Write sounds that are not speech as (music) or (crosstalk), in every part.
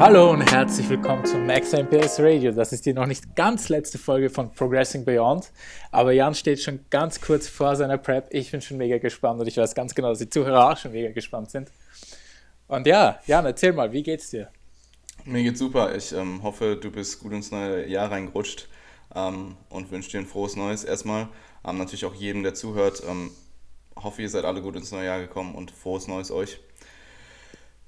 Hallo und herzlich willkommen zum Max MPS Radio. Das ist die noch nicht ganz letzte Folge von Progressing Beyond, aber Jan steht schon ganz kurz vor seiner Prep. Ich bin schon mega gespannt und ich weiß ganz genau, dass die Zuhörer auch schon mega gespannt sind. Und ja, Jan, erzähl mal, wie geht's dir? Mir geht's super. Ich ähm, hoffe, du bist gut ins neue Jahr reingerutscht ähm, und wünsche dir ein frohes Neues erstmal. Ähm, natürlich auch jedem, der zuhört. Ähm, hoffe, ihr seid alle gut ins neue Jahr gekommen und frohes Neues euch.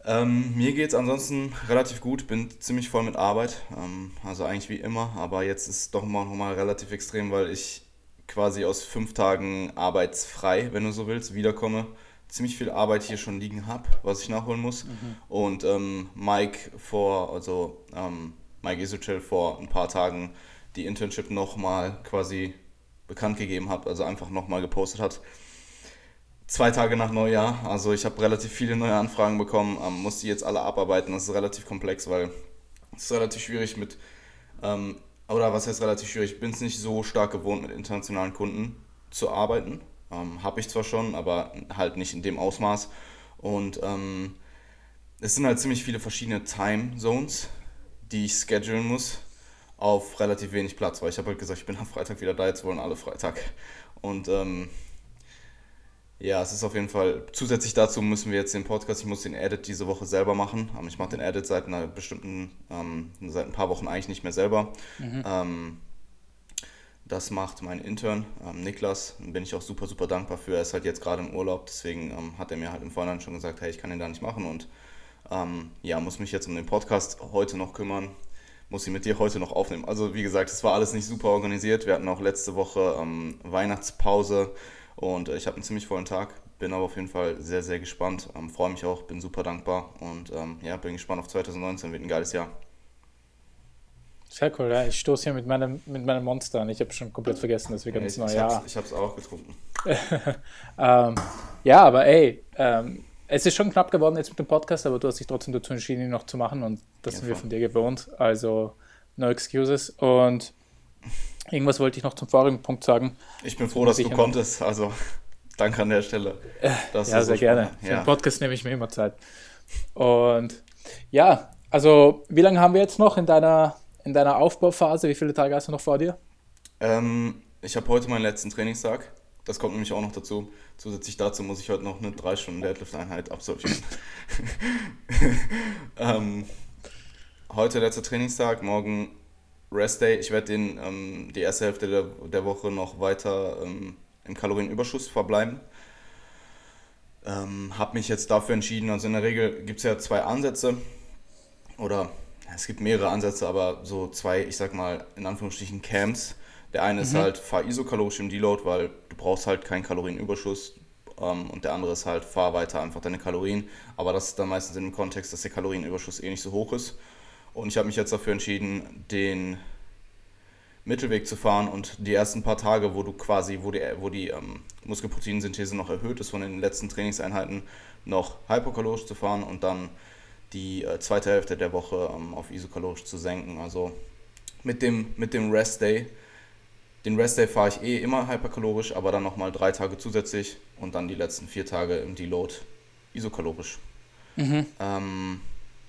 Ähm, mir geht es ansonsten relativ gut, bin ziemlich voll mit Arbeit, ähm, also eigentlich wie immer, aber jetzt ist es doch mal nochmal relativ extrem, weil ich quasi aus fünf Tagen arbeitsfrei, wenn du so willst, wiederkomme. Ziemlich viel Arbeit hier schon liegen habe, was ich nachholen muss. Mhm. Und ähm, Mike vor, also ähm, Mike Isuchel vor ein paar Tagen die Internship nochmal quasi bekannt gegeben hat, also einfach nochmal gepostet hat zwei Tage nach Neujahr. Also ich habe relativ viele neue Anfragen bekommen, ähm, muss die jetzt alle abarbeiten. Das ist relativ komplex, weil es ist relativ schwierig mit, ähm, oder was heißt relativ schwierig, ich bin es nicht so stark gewohnt, mit internationalen Kunden zu arbeiten. Ähm, habe ich zwar schon, aber halt nicht in dem Ausmaß. Und ähm, es sind halt ziemlich viele verschiedene Time Zones, die ich schedulen muss auf relativ wenig Platz, weil ich habe halt gesagt, ich bin am Freitag wieder da, jetzt wollen alle Freitag. Und ähm, ja, es ist auf jeden Fall. Zusätzlich dazu müssen wir jetzt den Podcast, ich muss den Edit diese Woche selber machen. Ähm, ich mache den Edit seit einer bestimmten, ähm, seit ein paar Wochen eigentlich nicht mehr selber. Mhm. Ähm, das macht mein Intern, ähm, Niklas. Bin ich auch super, super dankbar für. Er ist halt jetzt gerade im Urlaub, deswegen ähm, hat er mir halt im Vorhinein schon gesagt, hey, ich kann den da nicht machen und ähm, ja, muss mich jetzt um den Podcast heute noch kümmern. Muss ihn mit dir heute noch aufnehmen. Also, wie gesagt, es war alles nicht super organisiert. Wir hatten auch letzte Woche Weihnachtspause und äh, ich habe einen ziemlich vollen Tag, bin aber auf jeden Fall sehr, sehr gespannt. Ähm, Freue mich auch, bin super dankbar und ähm, ja, bin gespannt auf 2019, wird ein geiles Jahr. Sehr cool, ja. Ich stoße hier mit meinem, mit meinem Monster an. Ich habe schon komplett vergessen, dass wir ganz neu Jahr. Ich habe es auch getrunken. (laughs) ähm, ja, aber ey, ähm, es ist schon knapp geworden jetzt mit dem Podcast, aber du hast dich trotzdem dazu entschieden, ihn noch zu machen und das ja, sind wir von dir gewohnt. Also no excuses. Und Irgendwas wollte ich noch zum vorigen Punkt sagen. Ich bin froh, dass du konntest. Also danke an der Stelle. ja, sehr so gerne. Für ja. den Podcast nehme ich mir immer Zeit. Und ja, also wie lange haben wir jetzt noch in deiner, in deiner Aufbauphase? Wie viele Tage hast du noch vor dir? Ähm, ich habe heute meinen letzten Trainingstag. Das kommt nämlich auch noch dazu. Zusätzlich dazu muss ich heute noch eine 3 Stunden Deadlift-Einheit absolvieren. (laughs) ähm, heute letzter Trainingstag, morgen Rest Day. Ich werde den ähm, die erste Hälfte der, der Woche noch weiter ähm, im Kalorienüberschuss verbleiben. Ähm, habe mich jetzt dafür entschieden, also in der Regel gibt es ja zwei Ansätze oder es gibt mehrere Ansätze, aber so zwei, ich sag mal, in Anführungsstrichen Camps. Der eine mhm. ist halt, fahr isokalorisch im Deload, weil du brauchst halt keinen Kalorienüberschuss. Ähm, und der andere ist halt, fahr weiter einfach deine Kalorien. Aber das ist dann meistens in dem Kontext, dass der Kalorienüberschuss eh nicht so hoch ist. Und ich habe mich jetzt dafür entschieden, den Mittelweg zu fahren und die ersten paar Tage, wo du quasi, wo die, wo die ähm, Muskelproteinsynthese noch erhöht ist von den letzten Trainingseinheiten, noch hypokalorisch zu fahren und dann die äh, zweite Hälfte der Woche ähm, auf isokalorisch zu senken. Also mit dem, mit dem Rest Day. Den Rest Day fahre ich eh immer hyperkalorisch, aber dann nochmal drei Tage zusätzlich und dann die letzten vier Tage im Deload isokalorisch. Mhm. Ähm,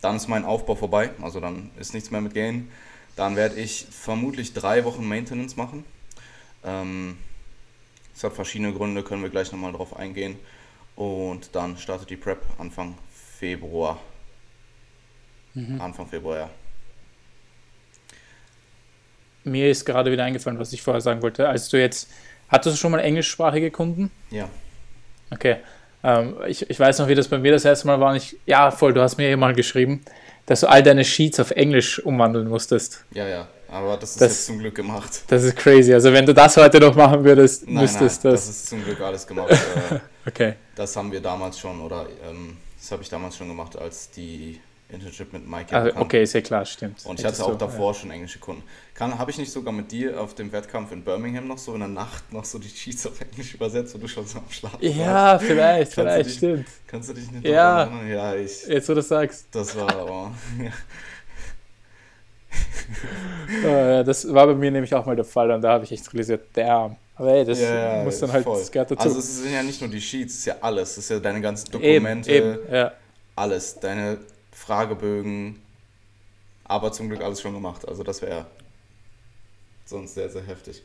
dann ist mein Aufbau vorbei, also dann ist nichts mehr mit Gain. Dann werde ich vermutlich drei Wochen Maintenance machen. Ähm, es hat verschiedene Gründe, können wir gleich nochmal drauf eingehen. Und dann startet die Prep Anfang Februar. Mhm. Anfang Februar, ja. Mir ist gerade wieder eingefallen, was ich vorher sagen wollte. Als du jetzt, hattest du schon mal englischsprachige Kunden? Ja. Okay. Ähm, ich, ich weiß noch, wie das bei mir das erste Mal war. Und ich, ja, voll, du hast mir eh mal geschrieben dass du all deine Sheets auf Englisch umwandeln musstest. Ja, ja, aber das ist das, jetzt zum Glück gemacht. Das ist crazy. Also wenn du das heute noch machen würdest, nein, müsstest nein, das. Das ist zum Glück alles gemacht. (laughs) Äh, okay. Das haben wir damals schon, oder ähm, das habe ich damals schon gemacht, als die Internship mit Mike. Also, okay, ist ja klar, stimmt. Und ich hatte auch so, davor ja. schon englische Kunden. habe ich nicht sogar mit dir auf dem Wettkampf in Birmingham noch so in der Nacht noch so die Cheats auf Englisch übersetzt, wo du schon so am Schlafen Ja, warst? vielleicht, vielleicht, dich, stimmt. Kannst du dich nicht ja, erinnern? Ja, ich. Jetzt, wo du sagst. Das war (laughs) aber. oh, das war bei mir nämlich auch mal der Fall und da habe ich echt realisiert, damn. Aber ey, das ja, muss dann halt, voll. das gehört dazu. Also es sind ja nicht nur die Sheets, es ist ja alles. Es ist ja deine ganzen Dokumente, eben, eben, ja. alles. Deine Fragebögen, aber zum Glück alles schon gemacht. Also das wäre sonst sehr, sehr heftig.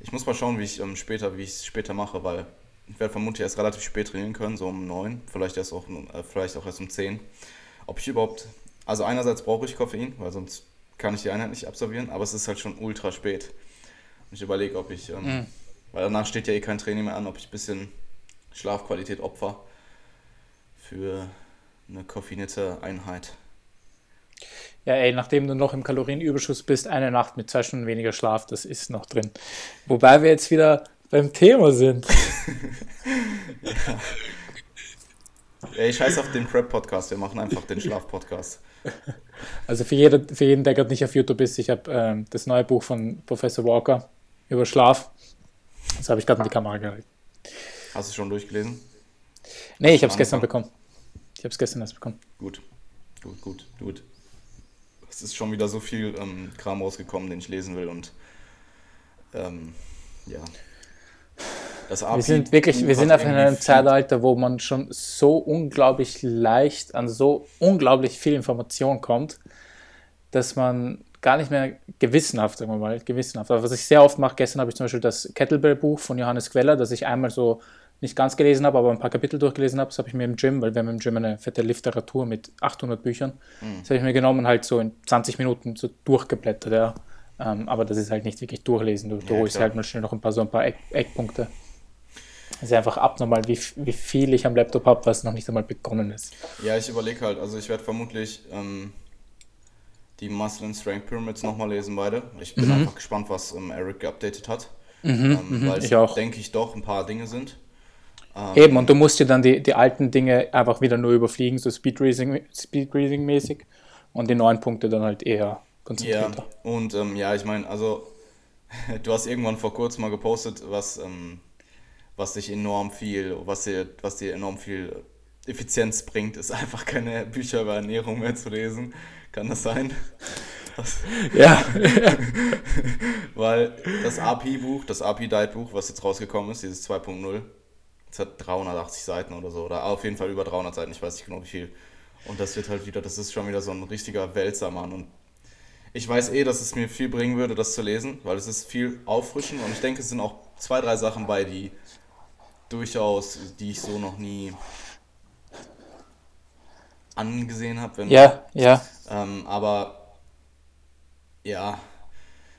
Ich muss mal schauen, wie ich ähm, später, wie ich es später mache, weil ich werde vermutlich erst relativ spät trainieren können, so um 9, vielleicht erst auch, äh, vielleicht auch erst um 10. Ob ich überhaupt, also einerseits brauche ich Koffein, weil sonst kann ich die Einheit nicht absolvieren, aber es ist halt schon ultra spät. Ich überlege, ob ich, ähm, mhm. weil danach steht ja eh kein Training mehr an, ob ich ein bisschen Schlafqualität opfer für eine koffinierte Einheit. Ja, ey, nachdem du noch im Kalorienüberschuss bist, eine Nacht mit zwei Stunden weniger Schlaf, das ist noch drin. Wobei wir jetzt wieder beim Thema sind. ja. Ey, scheiß auf den Prep-Podcast, wir machen einfach den Schlaf-Podcast. Also für, jeder, für jeden, der gerade nicht auf YouTube ist, ich habe ähm, das neue Buch von Professor Walker über Schlaf. Das habe ich gerade in die Kamera gehalten. Hast du schon durchgelesen? Nee, ich habe es gestern bekommen. Ich habe es gestern erst bekommen. Gut, gut, gut, gut. Es ist schon wieder so viel ähm, Kram rausgekommen, den ich lesen will und ähm, ja. Das wir sind wirklich, wir sind auf einem Zeitalter, wo man schon so unglaublich leicht an so unglaublich viel Information kommt, dass man gar nicht mehr gewissenhaft, sagen wir mal, gewissenhaft. Aber was ich sehr oft mache, gestern habe ich zum Beispiel das Kettlebell-Buch von Johannes Queller, das ich einmal so nicht ganz gelesen habe, aber ein paar Kapitel durchgelesen habe. Das habe ich mir im Gym, weil wir haben im Gym eine fette Literatur mit 800 Büchern. Mhm. Das habe ich mir genommen, halt so in 20 Minuten so durchgeblättert, ja. Ähm, aber das ist halt nicht wirklich durchlesen. Du, du ja, holst halt mal schnell noch ein paar so ein paar Eck, Eckpunkte. Es ist einfach abnormal, wie, wie viel ich am Laptop habe, was noch nicht einmal begonnen ist. Ja, ich überlege halt, also ich werde vermutlich ähm, die Muscle and Strength Pyramids nochmal lesen, beide. Ich bin mhm. einfach gespannt, was ähm, Eric geupdatet hat. Mhm, ähm, mhm, weil es, denke ich, doch ein paar Dinge sind. Ähm, Eben, und du musst dir dann die, die alten Dinge einfach wieder nur überfliegen, so Speedreading Speed mäßig und die neuen Punkte dann halt eher konzentrierter. Ja, und ähm, ja, ich meine, also (laughs) du hast irgendwann vor kurzem mal gepostet, was, ähm, was dich enorm viel, was dir, was dir enorm viel Effizienz bringt, ist einfach keine Bücher über Ernährung mehr zu lesen. Kann das sein? (laughs) Ja. (laughs) Weil das AP-Buch, das AP-Diet-Buch, was jetzt rausgekommen ist, dieses 2.0, es hat 380 Seiten oder so, oder auf jeden Fall über 300 Seiten, ich weiß nicht genau wie viel. Und das wird halt wieder, das ist schon wieder so ein richtiger Wälzer, Mann. Und ich weiß eh, dass es mir viel bringen würde, das zu lesen, weil es ist viel auffrischend und ich denke, es sind auch zwei, drei Sachen bei, die durchaus, die ich so noch nie angesehen habe. Ja, ja. Ähm, aber ja,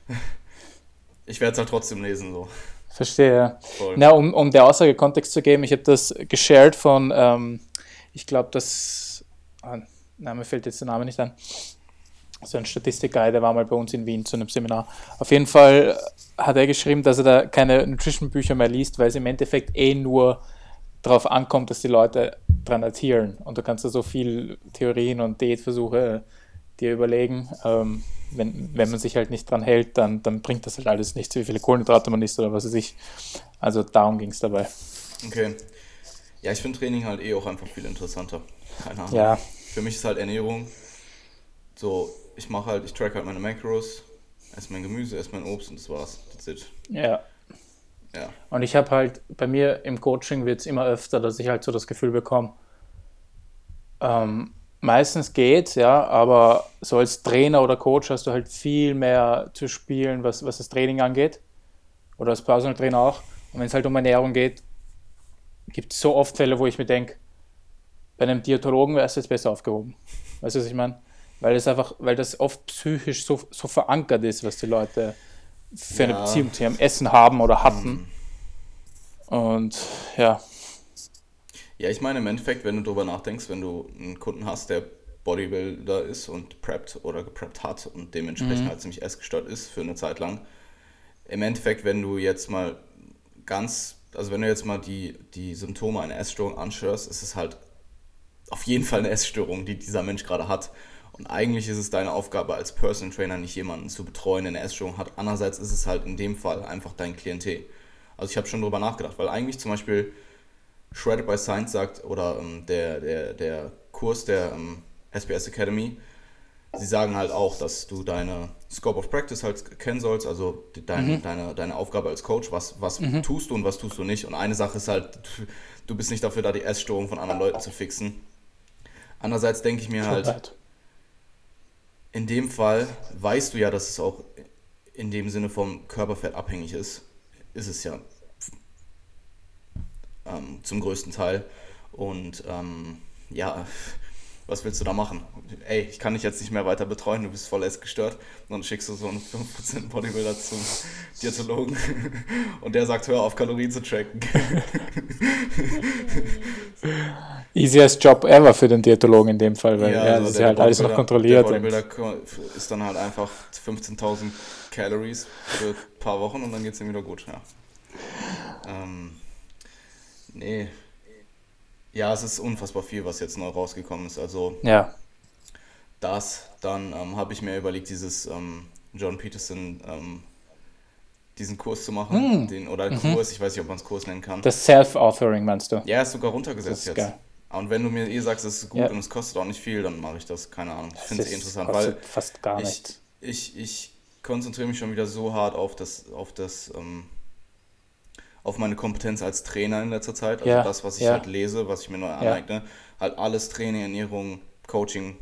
(laughs) ich werde es halt trotzdem lesen so. Verstehe. Voll. Na, um, um der Aussage Kontext zu geben, ich habe das geshared von, ähm, ich glaube, das, ah, na, mir fällt jetzt der Name nicht an, so ein Statistikguy, der war mal bei uns in Wien zu einem Seminar. Auf jeden Fall hat er geschrieben, dass er da keine Nutrition-Bücher mehr liest, weil es im Endeffekt eh nur darauf ankommt, dass die Leute dran adhieren. Und du kannst da so viel Theorien und Diätversuche dir überlegen. Ähm, wenn, wenn man sich halt nicht dran hält, dann, dann bringt das halt alles nichts, wie viele Kohlenhydrate man isst oder was weiß ich. Also darum ging es dabei. Okay. Ja, ich finde Training halt eh auch einfach viel interessanter. Keine Ahnung. Ja. Für mich ist halt Ernährung so, ich mache halt, ich track halt meine Macros, esse mein Gemüse, esse mein Obst und das war's. That's it. Ja. Ja. Und ich habe halt, bei mir im Coaching wird es immer öfter, dass ich halt so das Gefühl bekomme, ähm, meistens geht's, ja, aber so als Trainer oder Coach hast du halt viel mehr zu spielen, was, was das Training angeht. Oder als Personal Trainer auch. Und wenn es halt um Ernährung geht, gibt es so oft Fälle, wo ich mir denke, bei einem Diätologen wärst du jetzt besser aufgehoben. Weißt du, was ich meine? Weil das einfach, weil das oft psychisch so, so verankert ist, was die Leute für ja. eine Beziehung zu ihrem Essen haben oder hatten. Mhm. Und ja. Ja, ich meine, im Endeffekt, wenn du darüber nachdenkst, wenn du einen Kunden hast, der Bodybuilder ist und preppt oder gepreppt hat und dementsprechend mhm. halt ziemlich essgestört ist für eine Zeit lang. Im Endeffekt, wenn du jetzt mal ganz, also wenn du jetzt mal die, die Symptome einer Essstörung anschaust, ist es halt auf jeden Fall eine Essstörung, die dieser Mensch gerade hat. Und eigentlich ist es deine Aufgabe als Personal Trainer, nicht jemanden zu betreuen, der eine Essstörung hat. Andererseits ist es halt in dem Fall einfach dein Klientel. Also ich habe schon darüber nachgedacht, weil eigentlich zum Beispiel Shredded by Science sagt, oder ähm, der, der, der Kurs der ähm, SBS Academy, sie sagen halt auch, dass du deine Scope of Practice halt kennen sollst, also dein, mhm. deine, deine Aufgabe als Coach, was, was mhm. tust du und was tust du nicht. Und eine Sache ist halt, du bist nicht dafür da, die Essstörung von anderen Leuten zu fixen. Andererseits denke ich mir halt, in dem Fall weißt du ja, dass es auch in dem Sinne vom Körperfett abhängig ist. Ist es ja ähm, zum größten Teil. Und ähm, ja, was willst du da machen? Ey, ich kann dich jetzt nicht mehr weiter betreuen, du bist voll gestört. Und dann schickst du so einen 5% Bodybuilder zum Diätologen (laughs) und der sagt, hör auf, Kalorien zu tracken. (laughs) Easiest Job ever für den Diätologen in dem Fall, weil ja, also das ist ja halt alles noch kontrolliert. Der Bodybuilder ist dann halt einfach 15.000 Calories für ein paar Wochen und dann geht es ihm wieder gut. Ja. Ähm, nee, ja, es ist unfassbar viel, was jetzt neu rausgekommen ist. Also ja. das, dann ähm, habe ich mir überlegt, dieses ähm, John Peterson, ähm, diesen Kurs zu machen. Mm. Den, oder mhm. Kurs, ich weiß nicht, ob man es Kurs nennen kann. Das Self-Authoring meinst du? Ja, ist sogar runtergesetzt jetzt. Geil. Und wenn du mir eh sagst, es ist gut ja. und es kostet auch nicht viel, dann mache ich das. Keine Ahnung. Ich finde es eh interessant, weil fast gar nicht. Ich, ich, ich konzentriere mich schon wieder so hart auf das, auf das ähm, auf meine Kompetenz als Trainer in letzter Zeit. Also ja, das, was ich ja. halt lese, was ich mir neu aneigne. Ja. Halt alles Training, Ernährung, Coaching,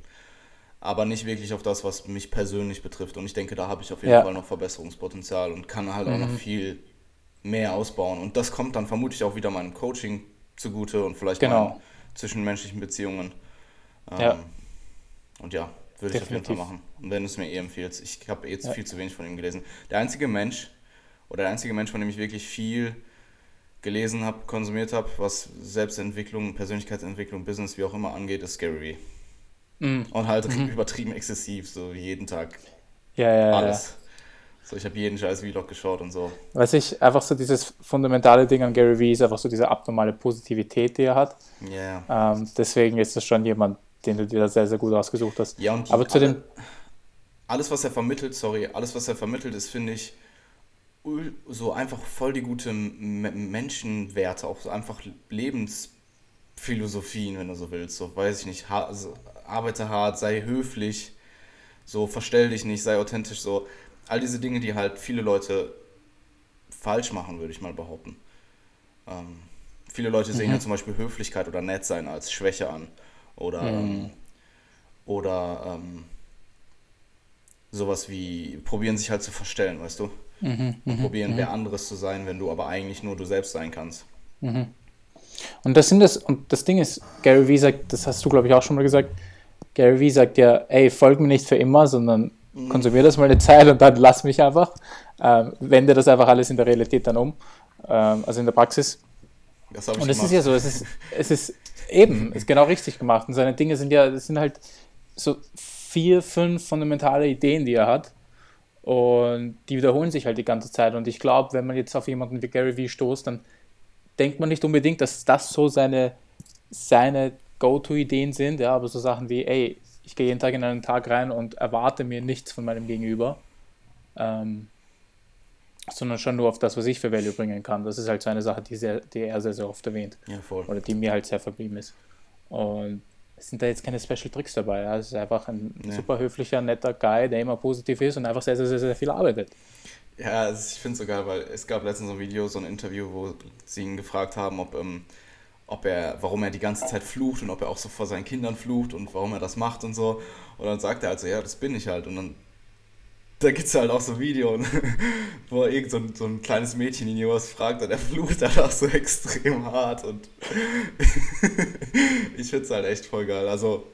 aber nicht wirklich auf das, was mich persönlich betrifft. Und ich denke, da habe ich auf jeden Fall noch Verbesserungspotenzial und kann halt mhm. auch noch viel mehr ausbauen. Und das kommt dann vermutlich auch wieder meinem Coaching zugute und vielleicht genau. meinen zwischenmenschlichen Beziehungen. Ähm, ja. Und ja, würde ich auf jeden Fall machen. Und wenn du es mir eh empfiehlst. Ich habe eh viel zu wenig von ihm gelesen. Der einzige Mensch, oder der einzige Mensch, von dem ich wirklich viel gelesen habe, konsumiert habe, was Selbstentwicklung, Persönlichkeitsentwicklung, Business, wie auch immer angeht, ist Gary Vee. Mm. Und halt mhm. übertrieben exzessiv, so jeden Tag. Ja, ja, Alles. Ja. So, ich habe jeden scheiß Vlog geschaut und so. Weiß ich, einfach so dieses fundamentale Ding an Gary Vee ist einfach so diese abnormale Positivität, die er hat. Ja. Yeah. Ähm, deswegen ist das schon jemand, den du dir da sehr, sehr gut ausgesucht hast. Ja, und Aber zu alle, dem. Alles, was er vermittelt, sorry, alles, was er vermittelt, ist, finde ich, so einfach voll die gute Menschenwerte, auch so einfach Lebensphilosophien, wenn du so willst. So, weiß ich nicht, ha also, arbeite hart, sei höflich, so verstell dich nicht, sei authentisch, so. All diese Dinge, die halt viele Leute falsch machen, würde ich mal behaupten. Ähm, viele Leute sehen mhm. ja zum Beispiel Höflichkeit oder nett sein als Schwäche an. Oder, mhm. ähm, oder ähm, sowas wie probieren sich halt zu verstellen, weißt du? Mhm, und mhm, probieren, wer mhm. anderes zu sein, wenn du aber eigentlich nur du selbst sein kannst. Mhm. Und das sind das, und das Ding ist, Gary Vee sagt, das hast du, glaube ich, auch schon mal gesagt, Gary Vee sagt ja, ey, folg mir nicht für immer, sondern konsumier das mal eine Zeit und dann lass mich einfach. Ähm, wende das einfach alles in der Realität dann um, ähm, also in der Praxis. und es ist ja so, es ist, es ist eben, (laughs) ist genau richtig gemacht. Und seine Dinge sind ja, das sind halt so vier, fünf fundamentale Ideen, die er hat. Und die wiederholen sich halt die ganze Zeit. Und ich glaube, wenn man jetzt auf jemanden wie Gary Vee stoßt, dann denkt man nicht unbedingt, dass das so seine, seine Go-To-Ideen sind, ja, aber so Sachen wie, ey, ich gehe jeden Tag in einen Tag rein und erwarte mir nichts von meinem Gegenüber, ähm, sondern schon nur auf das, was ich für Value bringen kann. Das ist halt so eine Sache, die, sehr, die er sehr, sehr oft erwähnt. Ja, voll. Oder die mir halt sehr verblieben ist. Und es sind da jetzt keine Special Tricks dabei. Ja. Es ist einfach ein ja. super höflicher, netter Guy, der immer positiv ist und einfach sehr, sehr, sehr, sehr viel arbeitet. Ja, also ich finde es so geil, weil es gab letztens so ein Video, so ein Interview, wo sie ihn gefragt haben, ob, ähm, ob er, warum er die ganze Zeit flucht und ob er auch so vor seinen Kindern flucht und warum er das macht und so. Und dann sagt er also, ja, das bin ich halt. Und dann (laughs) da gibt es halt auch so ein Video, (laughs) wo irgend so ein, so ein kleines Mädchen ihn was fragt und er (laughs) flucht halt auch so extrem hart und ich finde es halt echt voll geil. Also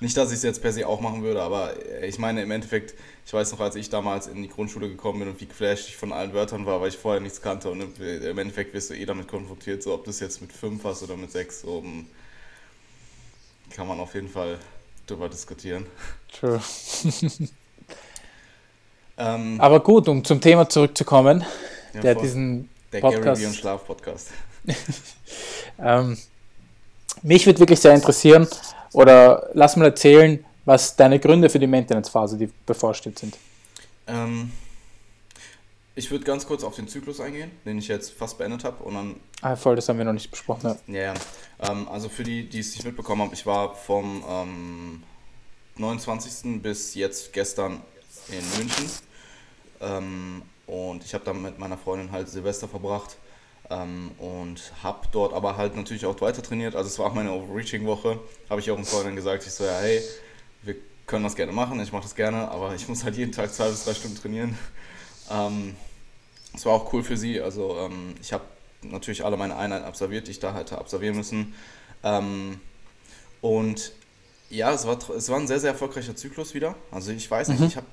nicht, dass ich es jetzt per se auch machen würde, aber ich meine im Endeffekt, ich weiß noch, als ich damals in die Grundschule gekommen bin und wie geflasht ich von allen Wörtern war, weil ich vorher nichts kannte und im Endeffekt wirst du eh damit konfrontiert, so ob du es jetzt mit fünf hast oder mit sechs, so hm, kann man auf jeden Fall drüber diskutieren. True. Ähm, Aber gut, um zum Thema zurückzukommen, ja, der diesen der Podcast. Gary und Schlaf Podcast. (laughs) ähm, mich würde wirklich sehr interessieren, oder lass mal erzählen, was deine Gründe für die Maintenance-Phase, die bevorsteht, sind. Ähm, ich würde ganz kurz auf den Zyklus eingehen, den ich jetzt fast beendet habe. Und dann ah, voll, das haben wir noch nicht besprochen. Ja, ja. Ähm, also für die, die es nicht mitbekommen haben, ich war vom ähm, 29. bis jetzt gestern in München ähm, und ich habe dann mit meiner Freundin halt Silvester verbracht ähm, und habe dort aber halt natürlich auch weiter trainiert. Also es war auch meine Overreaching-Woche. Habe ich auch im Vorhinein gesagt, ich so, ja, hey, wir können das gerne machen, ich mache das gerne, aber ich muss halt jeden Tag zwei bis drei Stunden trainieren. Ähm, das war auch cool für sie. Also ähm, ich habe natürlich alle meine Einheiten absolviert, die ich da hätte absolvieren müssen. Ähm, und ja, es war, es war ein sehr, sehr erfolgreicher Zyklus wieder. Also ich weiß nicht, mhm. ich habe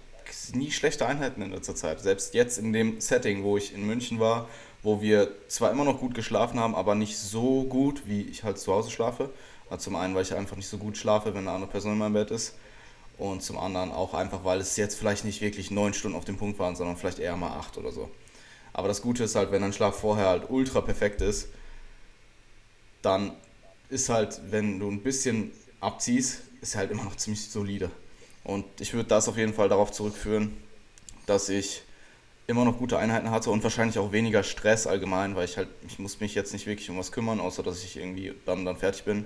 nie schlechte Einheiten in letzter Zeit. Selbst jetzt in dem Setting, wo ich in München war, wo wir zwar immer noch gut geschlafen haben, aber nicht so gut, wie ich halt zu Hause schlafe. Also zum einen, weil ich einfach nicht so gut schlafe, wenn eine andere Person in meinem Bett ist. Und zum anderen auch einfach, weil es jetzt vielleicht nicht wirklich neun Stunden auf dem Punkt waren, sondern vielleicht eher mal acht oder so. Aber das Gute ist halt, wenn dein Schlaf vorher halt ultra perfekt ist, dann ist halt, wenn du ein bisschen abziehst, ist halt immer noch ziemlich solide. Und ich würde das auf jeden Fall darauf zurückführen, dass ich immer noch gute Einheiten hatte und wahrscheinlich auch weniger Stress allgemein, weil ich halt, ich muss mich jetzt nicht wirklich um was kümmern, außer dass ich irgendwie dann, dann fertig bin.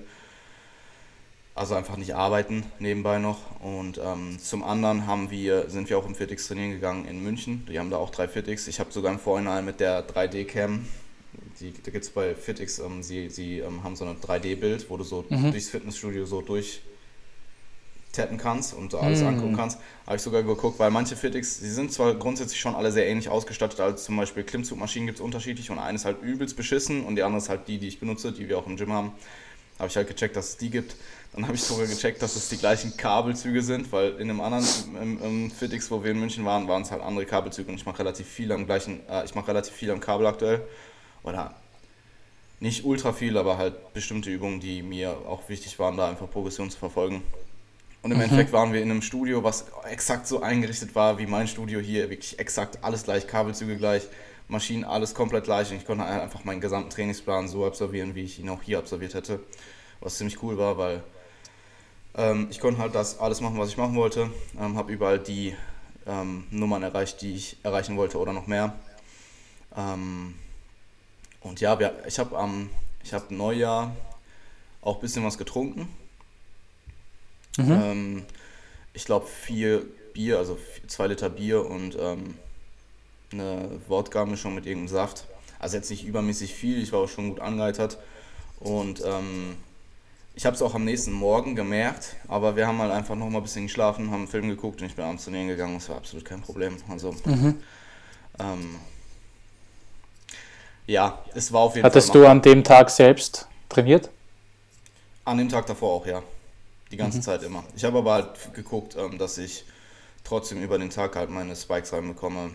Also einfach nicht arbeiten nebenbei noch. Und ähm, zum anderen haben wir, sind wir auch im Fitix trainieren gegangen in München. Die haben da auch drei Fitix. Ich habe sogar im Vorhinein mit der 3D-Cam, da gibt es bei Fitix, ähm, sie, sie ähm, haben so ein 3D-Bild, wo du so mhm. durchs Fitnessstudio so durch tappen kannst und alles mm. angucken kannst. Habe ich sogar geguckt, weil manche Fitix, die sind zwar grundsätzlich schon alle sehr ähnlich ausgestattet, als zum Beispiel Klimmzugmaschinen gibt es unterschiedlich und eine ist halt übelst beschissen und die andere ist halt die, die ich benutze, die wir auch im Gym haben. Habe ich halt gecheckt, dass es die gibt. Dann habe ich sogar gecheckt, dass es die gleichen Kabelzüge sind, weil in einem anderen im, im Fitix, wo wir in München waren, waren es halt andere Kabelzüge und ich mache relativ viel am gleichen, äh, ich mache relativ viel am Kabel aktuell. Oder nicht ultra viel, aber halt bestimmte Übungen, die mir auch wichtig waren, da einfach Progression zu verfolgen. Und im mhm. Endeffekt waren wir in einem Studio, was exakt so eingerichtet war wie mein Studio hier. Wirklich exakt alles gleich, Kabelzüge gleich, Maschinen, alles komplett gleich. Und ich konnte einfach meinen gesamten Trainingsplan so absolvieren, wie ich ihn auch hier absolviert hätte. Was ziemlich cool war, weil ähm, ich konnte halt das alles machen, was ich machen wollte. Ähm, habe überall die ähm, Nummern erreicht, die ich erreichen wollte oder noch mehr. Ähm, und ja, wir, ich habe am ich hab Neujahr auch ein bisschen was getrunken Mhm. Ähm, ich glaube vier Bier, also zwei Liter Bier und ähm, eine Wodka-Mischung mit irgendeinem Saft. Also jetzt nicht übermäßig viel, ich war auch schon gut angeheitert. Und ähm, ich habe es auch am nächsten Morgen gemerkt, aber wir haben halt einfach noch mal ein bisschen geschlafen, haben einen Film geguckt und ich bin abends trainieren gegangen. Das war absolut kein Problem. Also, mhm. ähm, ja, es war auf jeden Hattest Fall. Hattest du an dem Tag selbst trainiert? An dem Tag davor auch, ja. Die ganze mhm. Zeit immer. Ich habe aber halt geguckt, ähm, dass ich trotzdem über den Tag halt meine Spikes reinbekomme.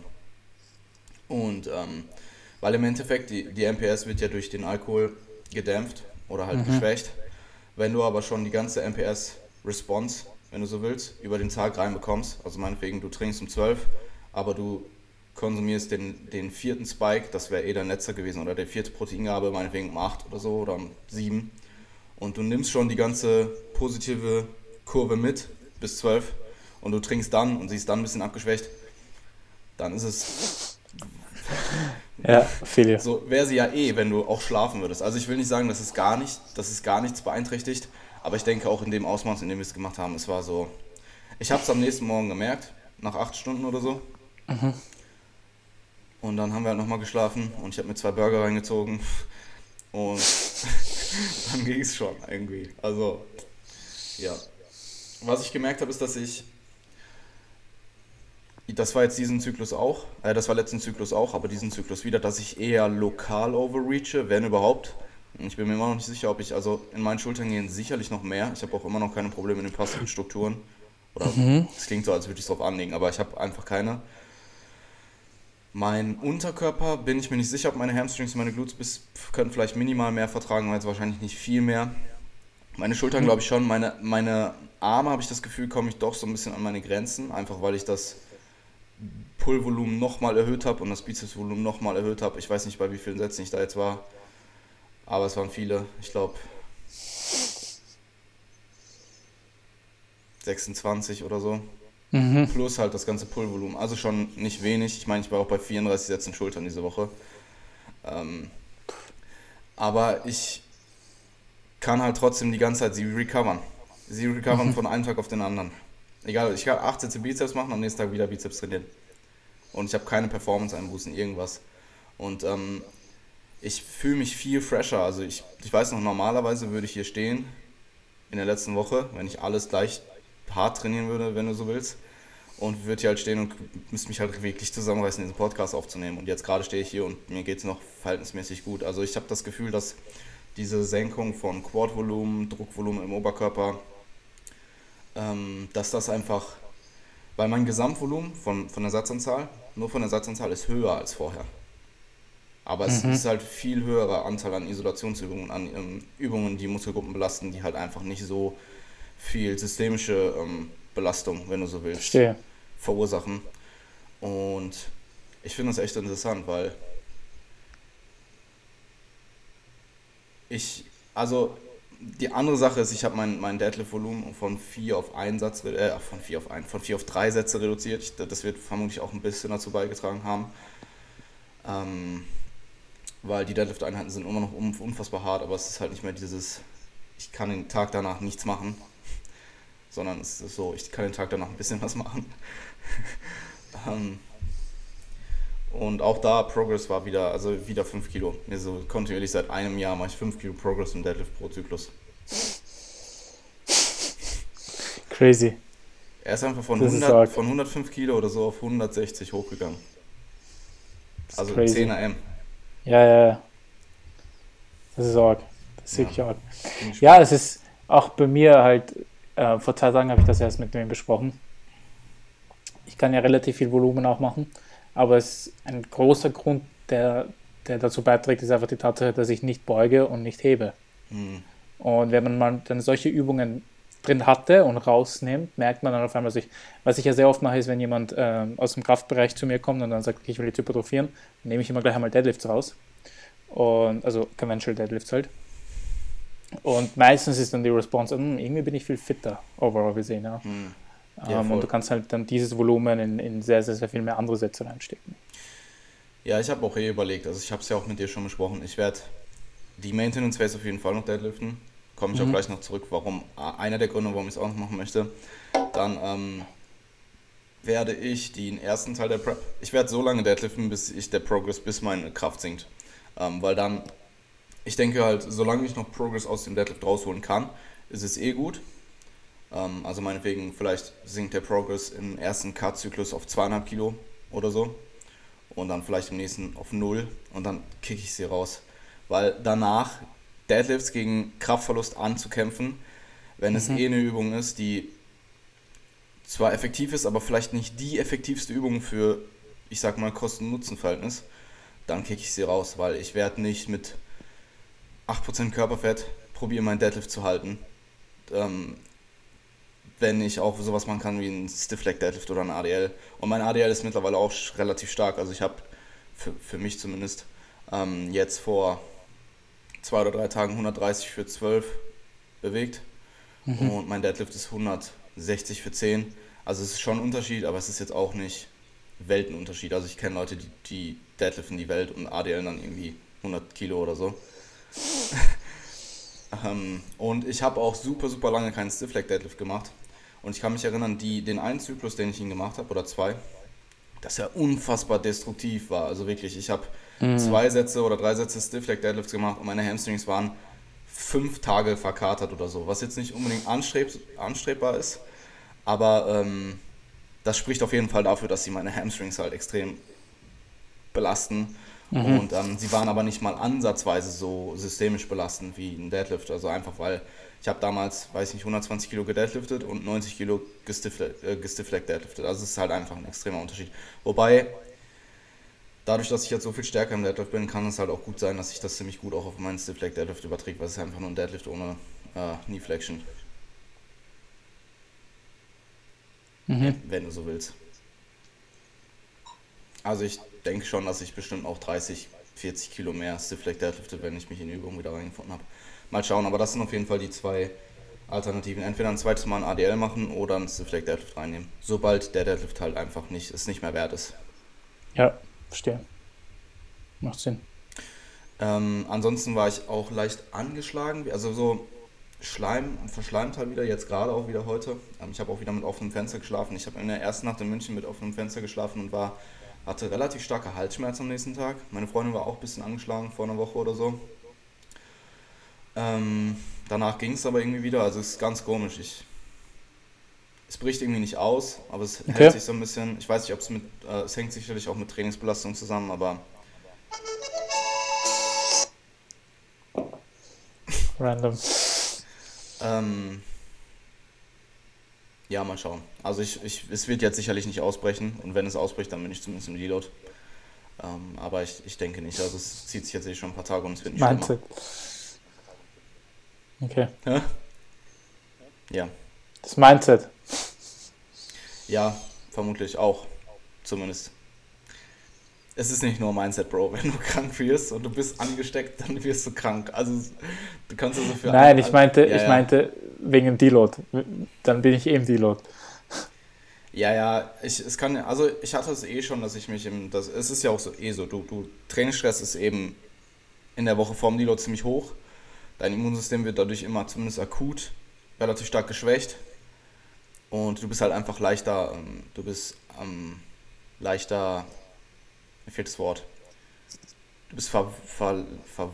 Und ähm, weil im Endeffekt die, die MPS wird ja durch den Alkohol gedämpft oder halt mhm. geschwächt. Wenn du aber schon die ganze MPS-Response, wenn du so willst, über den Tag reinbekommst, also meinetwegen du trinkst um 12, aber du konsumierst den, den vierten Spike, das wäre eh dein letzter gewesen, oder der vierte Proteingabe, meinetwegen um 8 oder so oder um 7, und du nimmst schon die ganze positive Kurve mit bis 12 und du trinkst dann und siehst dann ein bisschen abgeschwächt, dann ist es. Ja, viele. So wäre sie ja eh, wenn du auch schlafen würdest. Also ich will nicht sagen, dass es gar nicht, dass es gar nichts beeinträchtigt, aber ich denke auch in dem Ausmaß, in dem wir es gemacht haben, es war so. Ich habe es am nächsten Morgen gemerkt, nach acht Stunden oder so. Mhm. Und dann haben wir halt nochmal geschlafen und ich habe mir zwei Burger reingezogen und (laughs) (laughs) dann ging es schon irgendwie. Also, ja. Was ich gemerkt habe, ist, dass ich. Das war jetzt diesen Zyklus auch, äh, das war letzten Zyklus auch, aber diesen Zyklus wieder, dass ich eher lokal overreache, wenn überhaupt. Ich bin mir immer noch nicht sicher, ob ich, also in meinen Schultern gehen sicherlich noch mehr. Ich habe auch immer noch keine Probleme in den passiven Strukturen. Oder mhm. es klingt so, als würde ich es drauf anlegen, aber ich habe einfach keine. Mein Unterkörper bin ich mir nicht sicher, ob meine Hamstrings und meine Glutes bis, können vielleicht minimal mehr vertragen, aber jetzt wahrscheinlich nicht viel mehr. Meine Schultern mhm. glaube ich schon. Meine, meine Arme habe ich das Gefühl, komme ich doch so ein bisschen an meine Grenzen, einfach weil ich das Pullvolumen nochmal erhöht habe und das Bizepsvolumen nochmal erhöht habe. Ich weiß nicht, bei wie vielen Sätzen ich da jetzt war, aber es waren viele. Ich glaube 26 oder so. Mhm. Plus halt das ganze Pullvolumen. Also schon nicht wenig. Ich meine, ich war auch bei 34 Sätzen Schultern diese Woche. Ähm, aber ich kann halt trotzdem die ganze Zeit sie recovern. Sie recovern mhm. von einem Tag auf den anderen. Egal, ich kann 8 Sätze Bizeps machen, am nächsten Tag wieder Bizeps trainieren. Und ich habe keine Performance-Einbußen, irgendwas. Und ähm, ich fühle mich viel fresher. Also ich, ich weiß noch, normalerweise würde ich hier stehen in der letzten Woche, wenn ich alles gleich hart trainieren würde, wenn du so willst. Und würde hier halt stehen und müsste mich halt wirklich zusammenreißen, diesen Podcast aufzunehmen. Und jetzt gerade stehe ich hier und mir geht es noch verhältnismäßig gut. Also ich habe das Gefühl, dass diese Senkung von Quadvolumen, Druckvolumen im Oberkörper, ähm, dass das einfach, weil mein Gesamtvolumen von, von der Satzanzahl, nur von der Satzanzahl ist höher als vorher. Aber es mhm. ist halt viel höherer Anteil an Isolationsübungen, an ähm, Übungen, die Muskelgruppen belasten, die halt einfach nicht so viel systemische ähm, Belastung, wenn du so willst, Verstehe. verursachen. Und ich finde das echt interessant, weil ich, also die andere Sache ist, ich habe mein, mein Deadlift-Volumen von 4 auf 1 Satz, äh, von 4 auf 1, von 4 auf 3 Sätze reduziert. Ich, das wird vermutlich auch ein bisschen dazu beigetragen haben. Ähm, weil die Deadlift-Einheiten sind immer noch unfassbar hart, aber es ist halt nicht mehr dieses, ich kann den Tag danach nichts machen, sondern es ist so, ich kann den Tag danach ein bisschen (laughs) was machen. ähm, und auch da Progress war wieder, also wieder 5 Kilo. Mir so kontinuierlich seit einem Jahr mache ich 5 Kilo Progress im Deadlift pro Zyklus. Crazy. Er ist einfach von, 100, von 105 Kilo oder so auf 160 hochgegangen. Also 10er M. Ja, ja, ja. Das ist arg. Das ist ja. wirklich arg. Ja, es ist auch bei mir halt, äh, vor zwei Tagen habe ich das erst mit mir besprochen. Ich kann ja relativ viel Volumen auch machen, aber es ein großer Grund, der, der dazu beiträgt, ist einfach die Tatsache, dass ich nicht beuge und nicht hebe. Mhm. Und wenn man mal dann solche Übungen drin hatte und rausnimmt, merkt man dann auf einmal, sich, was ich ja sehr oft mache, ist, wenn jemand äh, aus dem Kraftbereich zu mir kommt und dann sagt, ich will jetzt hypertrophieren, nehme ich immer gleich einmal Deadlifts raus. Und, also Conventional Deadlifts halt. Und meistens ist dann die Response, hm, irgendwie bin ich viel fitter, overall gesehen. Ja. Hm. Ja, ähm, und du kannst halt dann dieses Volumen in, in sehr, sehr, sehr viel mehr andere Sätze reinstecken. Ja, ich habe auch eh überlegt, also ich habe es ja auch mit dir schon besprochen, ich werde die Maintenance Phase auf jeden Fall noch deadliften komme ich mhm. auch gleich noch zurück, warum einer der Gründe, warum ich es auch noch machen möchte. Dann ähm, werde ich den ersten Teil der Prep, ich werde so lange deadliften, bis ich der Progress, bis meine Kraft sinkt. Ähm, weil dann, ich denke halt, solange ich noch Progress aus dem Deadlift rausholen kann, ist es eh gut. Ähm, also meinetwegen, vielleicht sinkt der Progress im ersten Cut-Zyklus auf 2,5 Kilo oder so. Und dann vielleicht im nächsten auf 0 und dann kicke ich sie raus. Weil danach Deadlifts gegen Kraftverlust anzukämpfen, wenn mhm. es eh eine Übung ist, die zwar effektiv ist, aber vielleicht nicht die effektivste Übung für, ich sag mal, Kosten-Nutzen-Verhältnis, dann kicke ich sie raus, weil ich werde nicht mit 8% Körperfett probieren, meinen Deadlift zu halten. Ähm, wenn ich auch sowas machen kann wie ein Stiff Leg Deadlift oder ein ADL. Und mein ADL ist mittlerweile auch relativ stark. Also ich habe für, für mich zumindest ähm, jetzt vor zwei oder drei Tagen 130 für 12 bewegt mhm. und mein Deadlift ist 160 für 10. Also es ist schon ein Unterschied, aber es ist jetzt auch nicht Weltenunterschied. Also ich kenne Leute, die, die deadliften die Welt und ADL dann irgendwie 100 Kilo oder so. (laughs) ähm, und ich habe auch super, super lange keinen Stiff Leg Deadlift gemacht. Und ich kann mich erinnern, die, den einen Zyklus, den ich ihn gemacht habe, oder zwei, dass er unfassbar destruktiv war. Also wirklich, ich habe mhm. zwei Sätze oder drei Sätze Stiff Leg Deadlifts gemacht und meine Hamstrings waren fünf Tage verkatert oder so, was jetzt nicht unbedingt anstreb anstrebbar ist, aber ähm, das spricht auf jeden Fall dafür, dass sie meine Hamstrings halt extrem belasten. Mhm. Und ähm, sie waren aber nicht mal ansatzweise so systemisch belastend wie ein Deadlift. Also einfach weil ich habe damals, weiß nicht, 120 Kilo gedeadliftet und 90 Kilo gestifflegt äh, deadliftet. Also es ist halt einfach ein extremer Unterschied. Wobei dadurch, dass ich jetzt so viel stärker im Deadlift bin, kann es halt auch gut sein, dass ich das ziemlich gut auch auf meinen Stiff Leg Deadlift überträgt, weil es ist einfach nur ein Deadlift ohne äh, Knee Flexion. Mhm. Wenn du so willst. Also ich denke schon, dass ich bestimmt auch 30, 40 Kilo mehr Stiff Leg Deadlifte, wenn ich mich in die Übung wieder reingefunden habe. Mal schauen, aber das sind auf jeden Fall die zwei Alternativen. Entweder ein zweites Mal ein ADL machen oder ein Stiff Leg Deadlift reinnehmen. Sobald der Deadlift halt einfach nicht, es nicht mehr wert ist. Ja, Verstehe. Macht Sinn. Ähm, ansonsten war ich auch leicht angeschlagen, also so Schleim, verschleimt halt wieder, jetzt gerade auch wieder heute. Ähm, ich habe auch wieder mit offenem Fenster geschlafen. Ich habe in der ersten Nacht in München mit offenem Fenster geschlafen und war, hatte relativ starke Halsschmerzen am nächsten Tag. Meine Freundin war auch ein bisschen angeschlagen vor einer Woche oder so. Ähm, danach ging es aber irgendwie wieder, also es ist ganz komisch. Ich es bricht irgendwie nicht aus, aber es okay. hält sich so ein bisschen. Ich weiß nicht, ob es mit, äh, es hängt sicherlich auch mit Trainingsbelastung zusammen, aber. Random. Ähm, ja, mal schauen. Also ich, ich, es wird jetzt sicherlich nicht ausbrechen und wenn es ausbricht, dann bin ich zumindest im Deload. Ähm, aber ich, ich denke nicht. Also es zieht sich jetzt eh schon ein paar Tage und es wird nicht Mindset. Okay. Hä? Ja. Das Mindset. Ja, vermutlich auch. Zumindest. Es ist nicht nur Mindset, Bro. (laughs) Wenn du krank wirst und du bist angesteckt, dann wirst du krank. Also du kannst also für Nein, ich meinte, ja, ich ja. meinte wegen Deload. Dann bin ich eben Deload. Ja, ja, ich, es kann, also ich hatte es eh schon, dass ich mich im, das, es ist ja auch so eh so, du, du, Trainingsstress ist eben in der Woche vorm Deload ziemlich hoch. Dein Immunsystem wird dadurch immer zumindest akut relativ stark geschwächt. Und du bist halt einfach leichter, ähm, du bist ähm, leichter, mir fehlt das Wort. Du bist ver, ver, ver,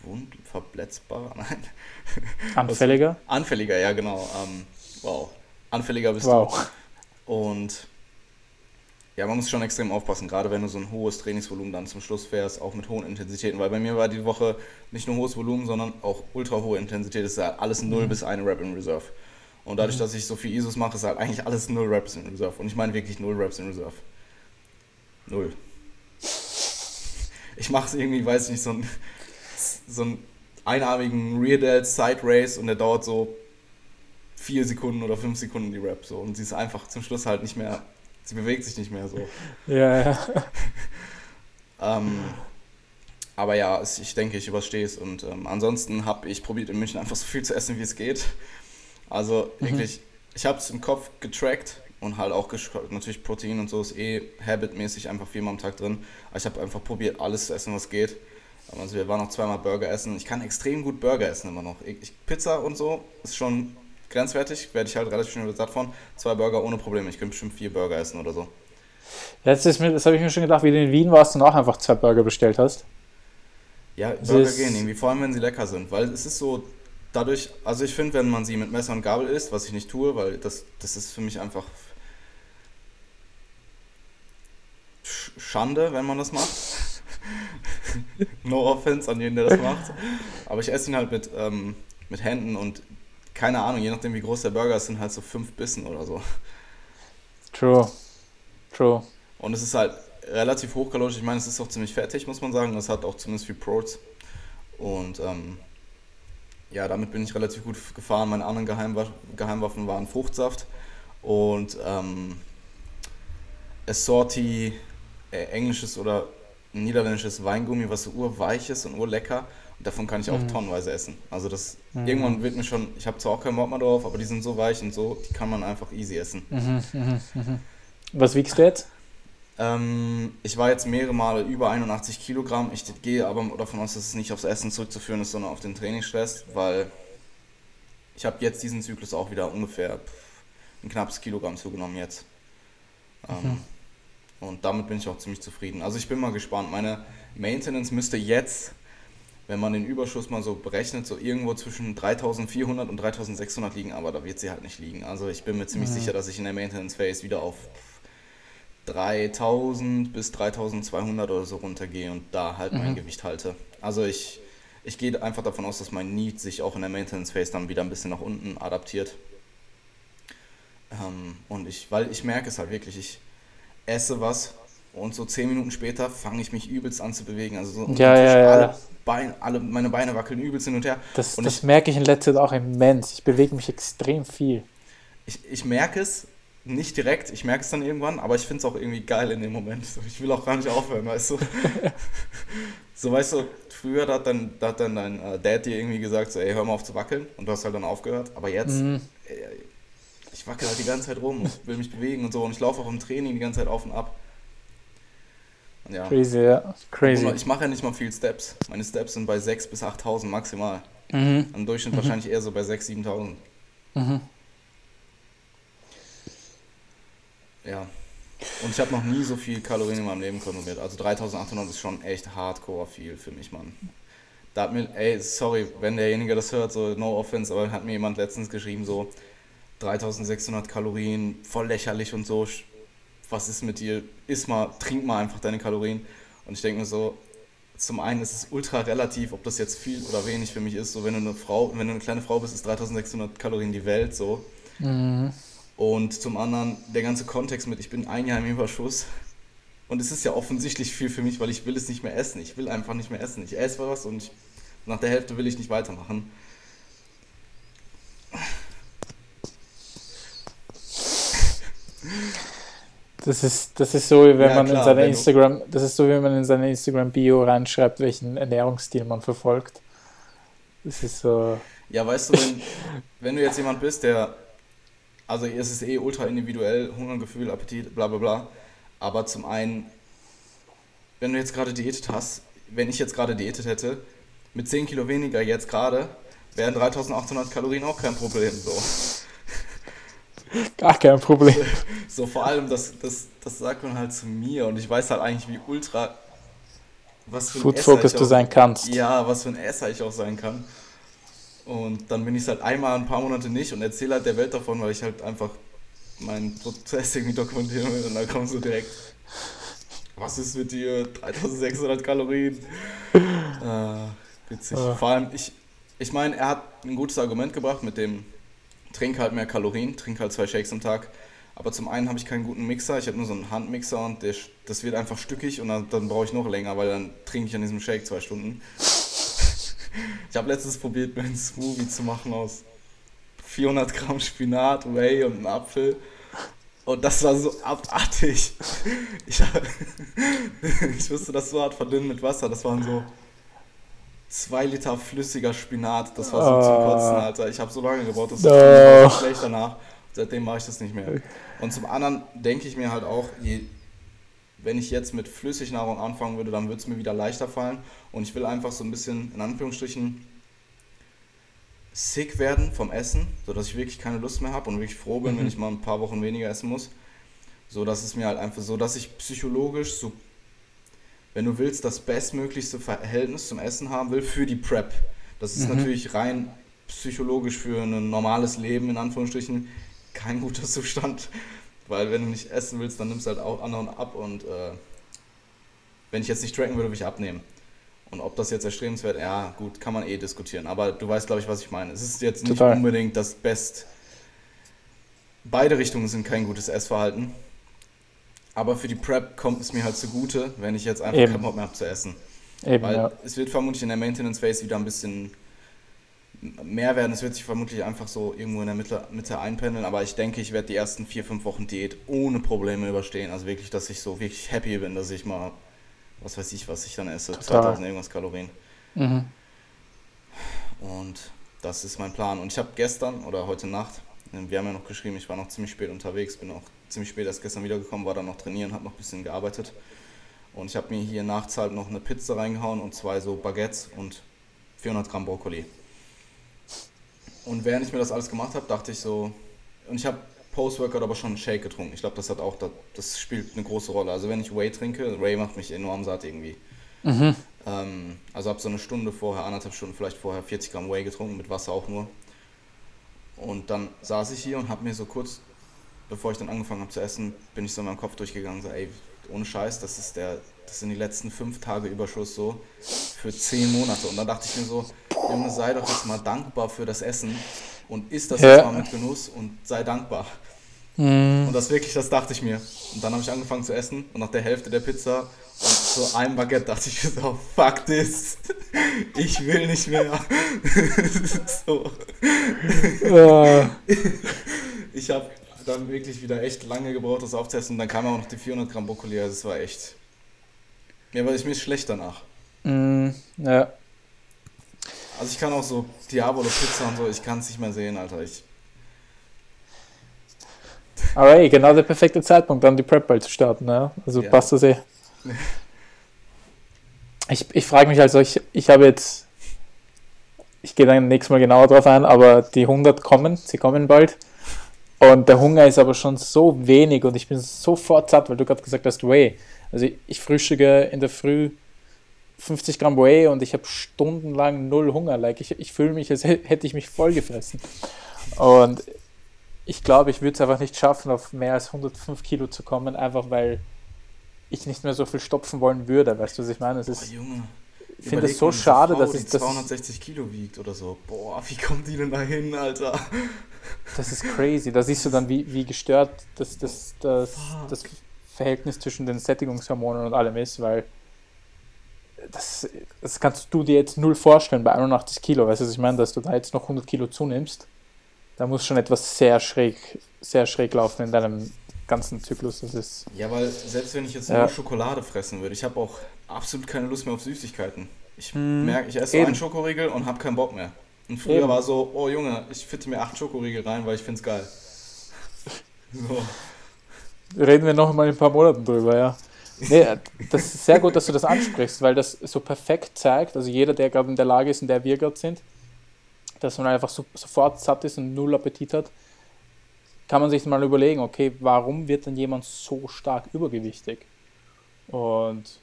verwund, verbletzbar? (laughs) Nein. Anfälliger? Anfälliger, ja, genau. Ähm, wow. Anfälliger bist wow. du. Und ja, man muss schon extrem aufpassen, gerade wenn du so ein hohes Trainingsvolumen dann zum Schluss fährst, auch mit hohen Intensitäten, weil bei mir war die Woche nicht nur hohes Volumen, sondern auch ultra hohe Intensität, das ist ja alles 0 mhm. bis 1 Rep in Reserve. Und dadurch, mhm. dass ich so viel ISOs mache, ist halt eigentlich alles 0 Reps in Reserve. Und ich meine wirklich 0 Reps in Reserve. Null. Ich mache es irgendwie, weiß ich nicht, so ein, so einen einarmigen Rear Delt Side Race und der dauert so 4 Sekunden oder 5 Sekunden die Rap. So. Und sie ist einfach zum Schluss halt nicht mehr, sie bewegt sich nicht mehr so. (laughs) Ja, ja. (laughs) ähm, aber ja, ich denke, ich überstehe es. Und ähm, ansonsten habe ich probiert in München einfach so viel zu essen, wie es geht. Also mhm. wirklich, ich habe es im Kopf getrackt und halt auch natürlich Protein und so ist eh habitmäßig einfach viermal am Tag drin. Aber ich habe einfach probiert, alles zu essen, was geht. Also wir waren noch zweimal Burger essen. Ich kann extrem gut Burger essen immer noch. Ich, Pizza und so ist schon grenzwertig, werde ich halt relativ schnell satt von. Zwei Burger ohne Probleme. Ich könnte bestimmt vier Burger essen oder so. Jetzt ist mir, das habe ich mir schon gedacht, wie du in Wien warst und auch einfach zwei Burger bestellt hast. Ja, Burger gehen irgendwie, vor allem wenn sie lecker sind, weil es ist so, dadurch, also ich finde, wenn man sie mit Messer und Gabel isst, was ich nicht tue, weil das, das ist für mich einfach Schande, wenn man das macht. (laughs) no offense an jeden, der das macht. Aber ich esse ihn halt mit, ähm, mit Händen und keine Ahnung, je nachdem wie groß der Burger ist, sind halt so fünf Bissen oder so. True. True. Und es ist halt relativ hochkalorisch. Ich meine, es ist auch ziemlich fettig, muss man sagen. Es hat auch zumindest viel Protein. Und ähm, ja, damit bin ich relativ gut gefahren. Meine anderen Geheimwaffen, Geheimwaffen waren Fruchtsaft und ähm, Assorti, englisches oder niederländisches Weingummi, was so urweich ist und urlecker. Und davon kann ich auch mhm. tonnenweise essen. Also das mhm. irgendwann wird mir schon, ich habe zwar auch keinen Bock mehr drauf, aber die sind so weich und so, die kann man einfach easy essen. Mhm, mhm, mhm. Was wiegst du jetzt? Ähm, ich war jetzt mehrere Male über 81 Kilogramm. Ich gehe aber davon aus, dass es nicht aufs Essen zurückzuführen ist, sondern auf den Trainingsstress, weil ich habe jetzt diesen Zyklus auch wieder ungefähr ein knappes Kilogramm zugenommen jetzt. Ähm, mhm. Und damit bin ich auch ziemlich zufrieden. Also ich bin mal gespannt. Meine Maintenance müsste jetzt, wenn man den Überschuss mal so berechnet, so irgendwo zwischen 3400 und 3600 liegen, aber da wird sie halt nicht liegen. Also ich bin mir ziemlich mhm. sicher, dass ich in der Maintenance Phase wieder auf 3000 bis 3200 oder so runtergehe und da halt mein mhm. Gewicht halte. Also ich, ich gehe einfach davon aus, dass mein Need sich auch in der Maintenance Phase dann wieder ein bisschen nach unten adaptiert. Ähm, und ich, weil ich merke es halt wirklich, ich esse was und so 10 Minuten später fange ich mich übelst an zu bewegen. Also so ja, ja, ja. Alle, Beine, alle meine Beine wackeln übelst hin und her. Das, und das ich, merke ich in letzter Zeit auch immens. Ich bewege mich extrem viel. Ich, ich merke es, nicht direkt, ich merke es dann irgendwann, aber ich finde es auch irgendwie geil in dem Moment. Ich will auch gar nicht aufhören, weißt du. (laughs) so, weißt du, früher hat dann, da hat dann dein äh, Dad dir irgendwie gesagt, so, ey, hör mal auf zu wackeln und du hast halt dann aufgehört. Aber jetzt, mhm. Wackel halt die ganze Zeit rum und will mich bewegen und so und ich laufe auch im Training die ganze Zeit auf und ab. Und ja. Crazy, ja. Crazy. Ich mache ja nicht mal viel Steps. Meine Steps sind bei 6.000 bis 8.000 maximal. Mhm. Im Durchschnitt mhm. wahrscheinlich eher so bei 6.000, 7.000. Mhm. Ja. Und ich habe noch nie so viel Kalorien in meinem Leben konsumiert. Also 3800 ist schon echt hardcore viel für mich, Mann. Da hat mir, ey, sorry, wenn derjenige das hört, so no offense, aber hat mir jemand letztens geschrieben, so, 3600 Kalorien, voll lächerlich und so. Was ist mit dir? Iss mal, trink mal einfach deine Kalorien. Und ich denke mir so, zum einen ist es ultra relativ, ob das jetzt viel oder wenig für mich ist. So, wenn du eine Frau, wenn du eine kleine Frau bist, ist 3600 Kalorien die Welt so. Mhm. Und zum anderen der ganze Kontext mit, ich bin ein Jahr im Überschuss. Und es ist ja offensichtlich viel für mich, weil ich will es nicht mehr essen. Ich will einfach nicht mehr essen. Ich esse was und ich, nach der Hälfte will ich nicht weitermachen. Das ist, das ist so, wie wenn ja, man klar, in seine Instagram, das ist so, wie man in seine Instagram-Bio reinschreibt, welchen Ernährungsstil man verfolgt. Das ist so. Ja, weißt du, wenn, (laughs) wenn du jetzt jemand bist, der, also es ist eh ultra individuell, Hungergefühl, Appetit, bla bla bla. Aber zum einen, wenn du jetzt gerade diätet hast, wenn ich jetzt gerade diätet hätte, mit 10 Kilo weniger jetzt gerade, wären 3800 Kalorien auch kein Problem. So. Gar kein Problem. So, vor allem, das, das, das sagt man halt zu mir und ich weiß halt eigentlich, wie ultra. Was für ein Food Focus du sein kannst. Ja, was für ein Esser ich auch sein kann. Und dann bin ich halt einmal ein paar Monate nicht und erzähle halt der Welt davon, weil ich halt einfach meinen Prozess irgendwie dokumentieren will und dann kommst du direkt. Was ist mit dir? 3600 Kalorien. äh, witzig. Oh. Vor allem, ich, ich meine, er hat ein gutes Argument gebracht mit dem trink halt mehr Kalorien, trink halt zwei Shakes am Tag. Aber zum einen habe ich keinen guten Mixer, ich habe nur so einen Handmixer und der, das wird einfach stückig und dann, dann brauche ich noch länger, weil dann trinke ich an diesem Shake zwei Stunden. (laughs) ich habe letztens probiert, mir einen Smoothie zu machen aus 400 Gramm Spinat, Whey und einem Apfel. Und das war so abartig. (laughs) Ich, (laughs) ich musste das so hart verdünnen mit Wasser. Das waren so zwei Liter flüssiger Spinat. Das war so oh. zum Kotzen, Alter. Ich habe so lange gebaut, das war no. schlecht danach. Seitdem mache ich das nicht mehr. Und zum anderen denke ich mir halt auch, je, wenn ich jetzt mit Flüssignahrung anfangen würde, dann würde es mir wieder leichter fallen. Und ich will einfach so ein bisschen, in Anführungsstrichen, sick werden vom Essen, sodass ich wirklich keine Lust mehr habe und wirklich froh bin, mhm. wenn ich mal ein paar Wochen weniger essen muss. So dass es mir halt einfach so, dass ich psychologisch so wenn du willst, das bestmöglichste Verhältnis zum Essen haben will für die Prep. Das ist mhm. natürlich rein psychologisch für ein normales Leben, in Anführungsstrichen, kein guter Zustand. Weil wenn du nicht essen willst, dann nimmst du halt auch anderen ab und äh, wenn ich jetzt nicht tracken würde, würde ich abnehmen. Und ob das jetzt erstrebenswert, ja gut, kann man eh diskutieren. Aber du weißt, glaube ich, was ich meine. Es ist jetzt nicht Total. unbedingt das Best. Beide Richtungen sind kein gutes Essverhalten. Aber für die Prep kommt es mir halt zugute, wenn ich jetzt einfach Eben. keinen Bock mehr habe zu essen. Eben, Weil ja. es wird vermutlich in der Maintenance Phase wieder ein bisschen mehr werden. Es wird sich vermutlich einfach so irgendwo in der Mitte, Mitte einpendeln. Aber ich denke, ich werde die ersten vier, fünf Wochen Diät ohne Probleme überstehen. Also wirklich, dass ich so wirklich happy bin, dass ich mal, was weiß ich, was ich dann esse, Total. 2000 irgendwas Kalorien. Mhm. Und das ist mein Plan. Und ich habe gestern oder heute Nacht, wir haben ja noch geschrieben, ich war noch ziemlich spät unterwegs, bin auch ziemlich spät erst gestern wiedergekommen, war dann noch trainieren, habe noch ein bisschen gearbeitet. Und ich habe mir hier nachts halt noch eine Pizza reingehauen und zwei so Baguettes und 400 Gramm Brokkoli. Und während ich mir das alles gemacht habe, dachte ich so, und ich habe Post-Workout aber schon einen Shake getrunken. Ich glaube, das hat auch, das spielt eine große Rolle. Also wenn ich Whey trinke, Whey macht mich enorm satt irgendwie. Mhm. Ähm, also habe so eine Stunde vorher, anderthalb Stunden vielleicht vorher 40 Gramm Whey getrunken, mit Wasser auch nur. Und dann saß ich hier und habe mir so kurz bevor ich dann angefangen habe zu essen, bin ich so in meinem Kopf durchgegangen, so, ey, ohne Scheiß, das ist der, das sind die letzten fünf Tage Überschuss so für zehn Monate. Und dann dachte ich mir so, Junge, sei doch jetzt mal dankbar für das Essen und isst das ja. jetzt mal mit Genuss und sei dankbar. Mhm. Und das wirklich, das dachte ich mir. Und dann habe ich angefangen zu essen und nach der Hälfte der Pizza und so einem Baguette dachte ich mir so, fuck this. Ich will nicht mehr. (laughs) so. Ja. Ich habe dann wirklich wieder echt lange gebraucht, das aufzuessen. Und dann kam auch noch die 400 Gramm Brokkoli. Also es war echt. Mir war ich mir schlecht danach. Mm, ja. Also ich kann auch so Diabolo Pizza und so, ich kann es nicht mehr sehen, Alter. Ich. Aber ey, genau der perfekte Zeitpunkt, dann die Prep bald zu starten, ne? Also ja. passt das eh. (laughs) Ich, ich frage mich also, ich, ich habe jetzt, ich gehe dann nächstes Mal genauer drauf ein, aber die 100 kommen, sie kommen bald. Und der Hunger ist aber schon so wenig und ich bin sofort satt, weil du gerade gesagt hast, Whey. Also ich, ich frühstücke in der Früh 50 Gramm Whey und ich habe stundenlang null Hunger. Like ich, ich fühle mich, als hätte ich mich voll gefressen. Und ich glaube, ich würde es einfach nicht schaffen, auf mehr als 105 Kilo zu kommen, einfach weil ich nicht mehr so viel stopfen wollen würde. Weißt du, was ich meine? Es ist, Boah, Junge. ich finde es so schade, Frau, dass die es das, 260 Kilo wiegt oder so. Boah, wie kommt die denn da hin, Alter? Das ist crazy. Da siehst du dann, wie, wie gestört das, das, das, das Verhältnis zwischen den Sättigungshormonen und allem ist, weil das, das kannst du dir jetzt null vorstellen bei 81 Kilo. Weißt du, was ich meine, dass du da jetzt noch 100 Kilo zunimmst? Da muss schon etwas sehr schräg, sehr schräg laufen in deinem ganzen Zyklus. Das ist, Ja, weil selbst wenn ich jetzt Ja. nur Schokolade fressen würde, ich habe auch absolut keine Lust mehr auf Süßigkeiten. Ich merke, ich esse Eben. einen Schokoriegel und habe keinen Bock mehr. Und früher Eben. war so, oh Junge, ich fitte mir acht Schokoriegel rein, weil ich find's geil. (laughs) So. reden wir noch mal in ein paar Monaten drüber, ja. Nee, das ist sehr gut, dass du das ansprichst, weil das so perfekt zeigt, also jeder, der gerade in der Lage ist, in der wir gerade sind, dass man einfach so, sofort satt ist und null Appetit hat, kann man sich mal überlegen, okay, warum wird denn jemand so stark übergewichtig? Und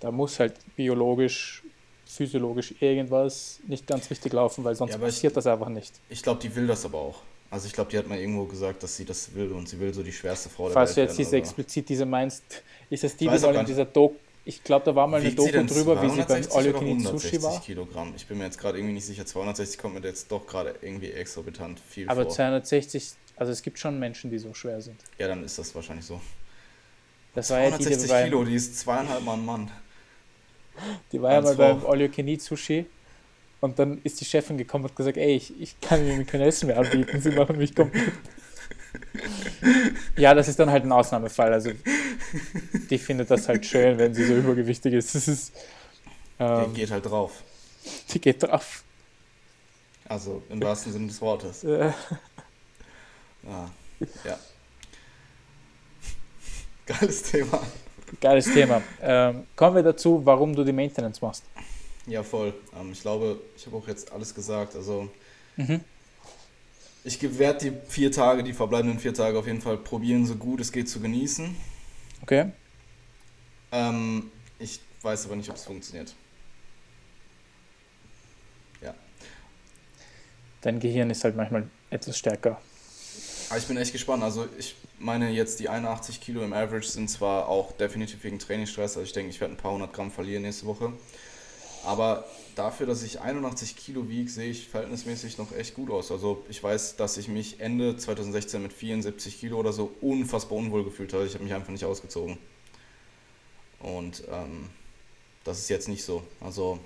da muss halt biologisch, physiologisch irgendwas nicht ganz richtig laufen, weil sonst Ja, aber ich- passiert das einfach nicht. Ich glaube, die will das aber auch. Also ich glaube, die hat mal irgendwo gesagt, dass sie das will und sie will so die schwerste Frau der Falls du Welt jetzt diese werden so. explizit diese meinst, ist es die, die mal in dieser Doku, ich glaube, da war mal eine Doku drüber, wie sie beim 260 All You oder Can Eat 160 Sushi war. Kilogramm? Ich bin mir jetzt gerade irgendwie nicht sicher. 260 kommt mir jetzt doch gerade irgendwie exorbitant viel Aber vor. 260, also es gibt schon Menschen, die so schwer sind. Ja, dann ist das wahrscheinlich so. Das war ja die, die, 260 Kilo, die ist zweieinhalb Mal ein Mann. (laughs) die war ja mal beim. All You Can Eat Sushi. Und dann ist die Chefin gekommen und hat gesagt, ey, ich, ich kann Ihnen kein Essen mehr anbieten, Sie machen mich komplett. (laughs) ja, das ist dann halt ein Ausnahmefall. Also die findet das halt schön, wenn sie so übergewichtig ist. Das ist, ähm, geht halt drauf. die geht drauf. Also im wahrsten Sinne des Wortes. Äh, Ah, ja. Geiles Thema. Geiles Thema. Ähm, kommen wir dazu, warum du die Maintenance machst. Ja, voll. Ähm, ich glaube, ich habe auch jetzt alles gesagt. Also Mhm. ich werde die vier Tage, die verbleibenden vier Tage auf jeden Fall probieren, so gut es geht zu genießen. Okay? Ähm, ich weiß aber nicht, ob es funktioniert. Ja. Dein Gehirn ist halt manchmal etwas stärker. Ich bin echt gespannt. Also ich meine jetzt die 81 Kilo im Average sind zwar auch definitiv wegen Trainingsstress. Also ich denke, ich werde ein paar hundert Gramm verlieren nächste Woche. Aber dafür, dass ich 81 Kilo wiege, sehe ich verhältnismäßig noch echt gut aus. Also ich weiß, dass ich mich Ende 2016 mit 74 Kilo oder so unfassbar unwohl gefühlt habe. Ich habe mich einfach nicht ausgezogen. Und ähm, das ist jetzt nicht so. Also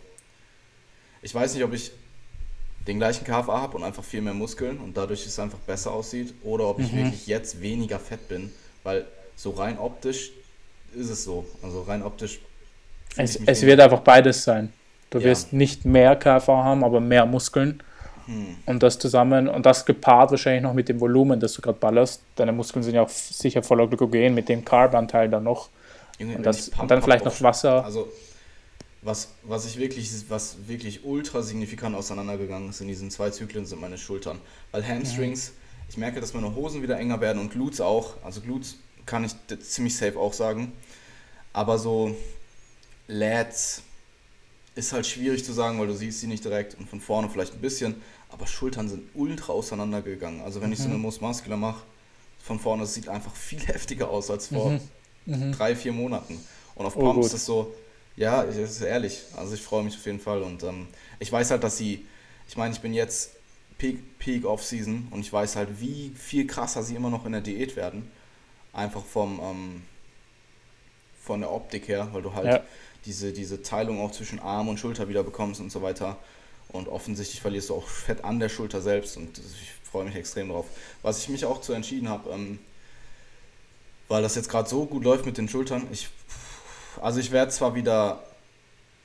ich weiß nicht, ob ich den gleichen KFA habe und einfach viel mehr Muskeln und dadurch es einfach besser aussieht oder ob ich Mhm. wirklich jetzt weniger fett bin, weil so rein optisch ist es so. Also rein optisch. Es, es wird einfach beides sein. Du Ja. wirst nicht mehr KV haben, aber mehr Muskeln. Hm. Und das zusammen, und das gepaart wahrscheinlich noch mit dem Volumen, das du gerade ballerst. Deine Muskeln sind ja auch sicher voller Glykogen, mit dem Carb-Anteil dann noch. Junge, Und, das, und dann vielleicht noch Wasser. Also was, was ich wirklich, was wirklich ultra signifikant auseinandergegangen ist in diesen zwei Zyklen sind meine Schultern. Weil Hamstrings, ich merke, dass meine Hosen wieder enger werden und Glutes auch. Also Glutes kann ich ziemlich safe auch sagen. Aber so Lats ist halt schwierig zu sagen, weil du siehst sie nicht direkt und von vorne vielleicht ein bisschen. Aber Schultern sind ultra auseinandergegangen. Also wenn ich so eine Most Muscular mache, von vorne, das sieht einfach viel (laughs) heftiger aus als vor drei, vier Monaten. Und auf Oh, Pumps gut. ist das so, ja, ich- das ist ehrlich. Also ich freue mich auf jeden Fall. Und ähm, ich weiß halt, dass sie, ich meine, ich bin jetzt Peak, Peak Off-Season und ich weiß halt, wie viel krasser sie immer noch in der Diät werden. Einfach vom, ähm, von der Optik her, weil du halt Ja. diese, diese Teilung auch zwischen Arm und Schulter wieder bekommst und so weiter. Und offensichtlich verlierst du auch Fett an der Schulter selbst und ich freue mich extrem drauf. Was ich mich auch zu entschieden habe, ähm, weil das jetzt gerade so gut läuft mit den Schultern, ich, also ich werde zwar wieder,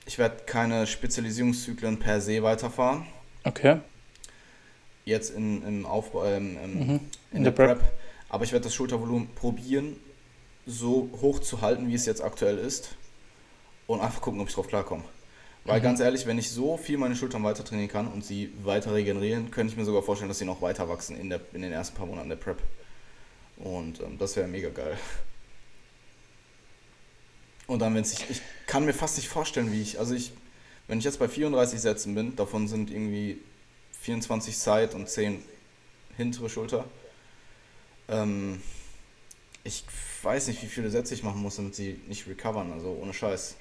ich werde keine Spezialisierungszyklen per se weiterfahren, Okay. jetzt in, im Aufbau, ähm, im, Mhm. in, der Prep. aber ich werde das Schultervolumen probieren, so hoch zu halten, wie es jetzt aktuell ist und einfach gucken, ob ich drauf klarkomme. Weil Mhm. ganz ehrlich, wenn ich so viel meine Schultern weiter trainieren kann und sie weiter regenerieren, könnte ich mir sogar vorstellen, dass sie noch weiter wachsen in, der, in den ersten paar Monaten der Prep. Und ähm, das wäre mega geil. Und dann, wenn ich, ich kann mir fast nicht vorstellen, wie ich, also ich, wenn ich jetzt bei 34 Sätzen bin, davon sind irgendwie 24 Side und 10 hintere Schulter, Ähm, ich weiß nicht, wie viele Sätze ich machen muss, damit sie nicht recovern, also ohne Scheiß.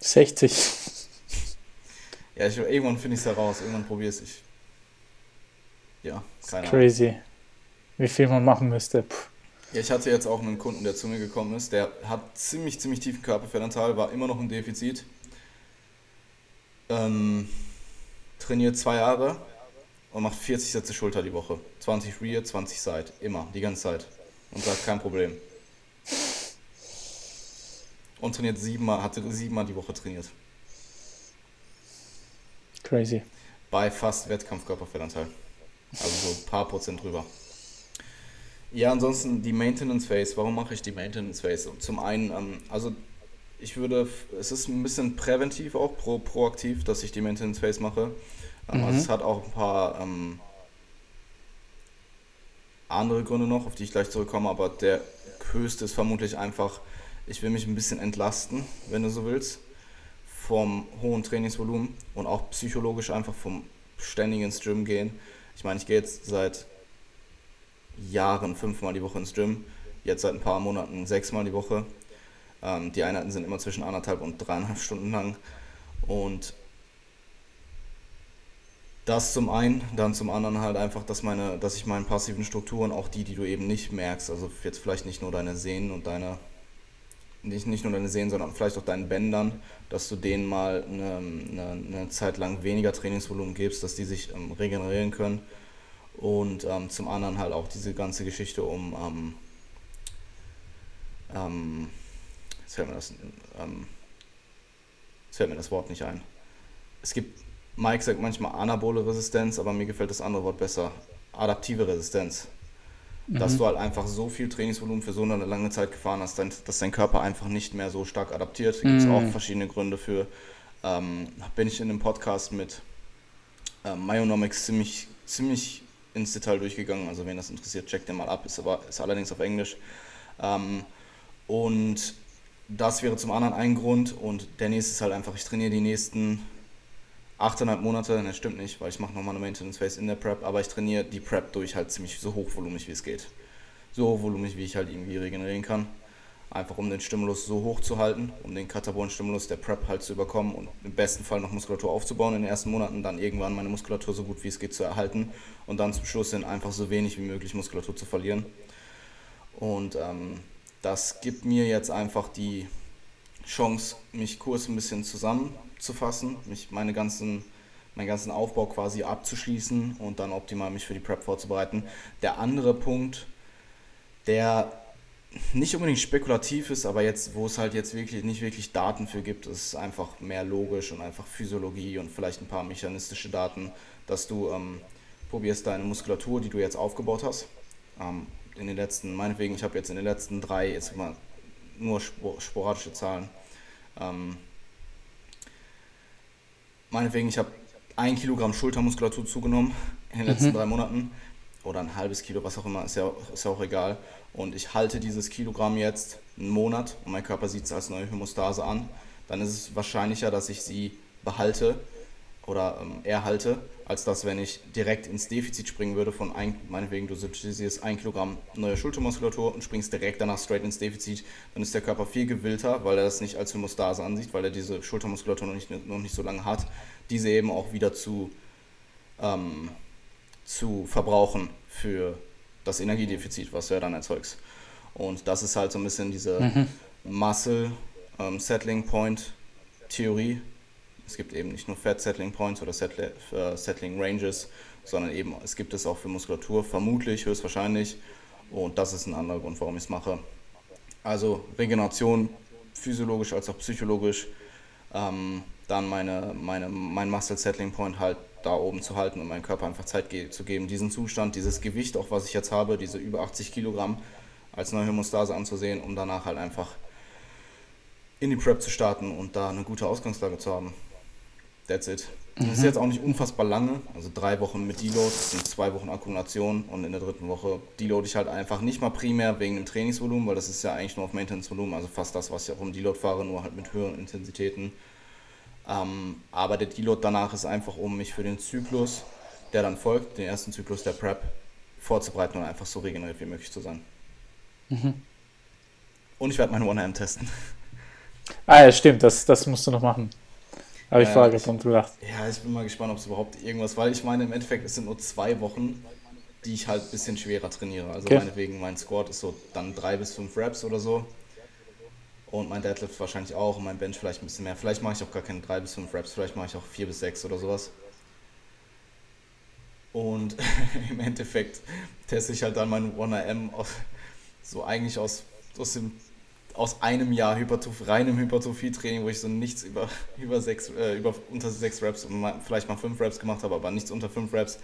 60. Ja, ich, irgendwann finde ich es heraus, irgendwann probiere es ich. Ja, keine Crazy. Wie viel man machen müsste. Puh. Ja, ich hatte jetzt auch einen Kunden, der zu mir gekommen ist, der hat ziemlich, ziemlich tiefen Körperfettanteil, war immer noch ein Defizit. Ähm, trainiert zwei Jahre und macht 40 Sätze Schulter die Woche. 20 Rear, 20 Side. Immer, die ganze Zeit. Und sagt, kein Problem. Und trainiert siebenmal, hatte siebenmal die Woche trainiert. Crazy. Bei fast Wettkampfkörperfettanteil. Also so ein paar Prozent drüber. Ja, ansonsten die Maintenance Phase. Warum mache ich die Maintenance Phase? Zum einen, ähm, also ich würde, es ist ein bisschen präventiv auch, pro, proaktiv, dass ich die Maintenance Phase mache. Ähm, mhm. Also es hat auch ein paar ähm, andere Gründe noch, auf die ich gleich zurückkomme, aber der höchste ist vermutlich einfach, ich will mich ein bisschen entlasten, wenn du so willst, vom hohen Trainingsvolumen und auch psychologisch einfach vom ständigen ins Gym gehen. Ich meine, ich gehe jetzt seit Jahren fünfmal die Woche ins Gym, jetzt seit ein paar Monaten sechsmal die Woche. Ähm, die Einheiten sind immer zwischen anderthalb und dreieinhalb Stunden lang. Und das zum einen, dann zum anderen halt einfach, dass meine, dass ich meinen passiven Strukturen, auch die, die du eben nicht merkst, also jetzt vielleicht nicht nur deine Sehnen und deine, nicht, nicht nur deine Sehnen, sondern vielleicht auch deinen Bändern, dass du denen mal eine, eine, eine Zeit lang weniger Trainingsvolumen gibst, dass die sich ähm, regenerieren können und ähm, zum anderen halt auch diese ganze Geschichte um, ähm, ähm, jetzt, fällt mir das, ähm, jetzt fällt mir das Wort nicht ein. Es gibt, Mike sagt manchmal anabole Resistenz, aber mir gefällt das andere Wort besser. Adaptive Resistenz. Mhm. Dass du halt einfach so viel Trainingsvolumen für so eine lange Zeit gefahren hast, dass dein Körper einfach nicht mehr so stark adaptiert. Da gibt es mhm. auch verschiedene Gründe für. Ähm, bin ich in einem Podcast mit äh, Myonomics ziemlich, ziemlich ins Detail durchgegangen. Also wenn das interessiert, checkt den mal ab. Ist, aber, ist allerdings auf Englisch. Ähm, und das wäre zum anderen ein Grund. Und der nächste ist halt einfach, ich trainiere die nächsten 8,5 Monate. Das stimmt nicht, weil ich mache nochmal eine Maintenance Phase in der Prep. Aber ich trainiere die Prep durch halt ziemlich so hochvolumig wie es geht. So hochvolumig wie ich halt irgendwie regenerieren kann einfach um den Stimulus so hoch zu halten, um den Katabolen-Stimulus der Prep halt zu überkommen und im besten Fall noch Muskulatur aufzubauen in den ersten Monaten, dann irgendwann meine Muskulatur so gut wie es geht zu erhalten und dann zum Schluss hin einfach so wenig wie möglich Muskulatur zu verlieren. Und ähm, das gibt mir jetzt einfach die Chance, mich kurz ein bisschen zusammenzufassen, mich meine ganzen meinen ganzen Aufbau quasi abzuschließen und dann optimal mich für die Prep vorzubereiten. Der andere Punkt, der nicht unbedingt spekulativ ist, aber jetzt, wo es halt jetzt wirklich nicht wirklich Daten für gibt, ist es einfach mehr logisch und einfach Physiologie und vielleicht ein paar mechanistische Daten, dass du ähm, probierst deine Muskulatur, die du jetzt aufgebaut hast, ähm, in den letzten, meinetwegen, ich habe jetzt in den letzten drei, jetzt mal nur sporadische Zahlen, ähm, meinetwegen, ich habe ein Kilogramm Schultermuskulatur zugenommen in den letzten mhm. drei Monaten oder ein halbes Kilo, was auch immer, ist ja, ist ja auch egal und ich halte dieses Kilogramm jetzt einen Monat und mein Körper sieht es als neue Hämostase an, dann ist es wahrscheinlicher, dass ich sie behalte oder ähm, erhalte, als dass wenn ich direkt ins Defizit springen würde von ein, meinetwegen du synthetisierst ein Kilogramm neue Schultermuskulatur und springst direkt danach straight ins Defizit, dann ist der Körper viel gewillter, weil er das nicht als Hämostase ansieht, weil er diese Schultermuskulatur noch nicht, noch nicht so lange hat, diese eben auch wieder zu, ähm, zu verbrauchen für das Energiedefizit, was du ja dann erzeugst. Und das ist halt so ein bisschen diese mhm. Muscle ähm, Settling Point Theorie. Es gibt eben nicht nur Fat Settling Points oder äh, Settling Ranges, sondern eben es gibt es auch für Muskulatur, vermutlich, höchstwahrscheinlich. Und das ist ein anderer Grund, warum ich es mache. Also Regeneration, physiologisch als auch psychologisch. Ähm, dann meine, meine, mein Muscle Settling Point halt da oben zu halten und meinem Körper einfach Zeit ge zu geben, diesen Zustand, dieses Gewicht, auch was ich jetzt habe, diese über 80 Kilogramm, als neue Hämostase anzusehen, um danach halt einfach in die Prep zu starten und da eine gute Ausgangslage zu haben. That's it. Das ist mhm. jetzt auch nicht unfassbar lange, also drei Wochen mit Deload, das sind zwei Wochen Akkumulation und in der dritten Woche deload ich halt einfach nicht mal primär wegen dem Trainingsvolumen, weil das ist ja eigentlich nur auf Maintenance-Volumen, also fast das, was ich auch im Deload fahre, nur halt mit höheren Intensitäten ähm, aber der Deload danach ist einfach, um mich für den Zyklus, der dann folgt, den ersten Zyklus der Prep, vorzubereiten und einfach so regeneriert wie möglich zu sein. Mhm. Und ich werde meine 1AM testen. Ah ja, stimmt, das, das musst du noch machen. Habe ich Ja, vorher dran gedacht. Ja, ich bin mal gespannt, ob es überhaupt irgendwas, weil ich meine, im Endeffekt, es sind nur zwei Wochen, die ich halt ein bisschen schwerer trainiere. Also Okay. meinetwegen, mein Squat ist so dann drei bis fünf Reps oder so. Und mein Deadlift wahrscheinlich auch und mein Bench vielleicht ein bisschen mehr. Vielleicht mache ich auch gar keine drei bis fünf Reps, vielleicht mache ich auch vier bis sechs oder sowas. Und (laughs) im Endeffekt teste ich halt dann meinen 1AM aus, so eigentlich aus, aus, dem, aus einem Jahr Hypertroph reinem Hypertrophie-Training, wo ich so nichts über, (laughs) über, sechs, äh, über unter sechs Reps und mal, vielleicht mal fünf Reps gemacht habe, aber nichts unter fünf Reps,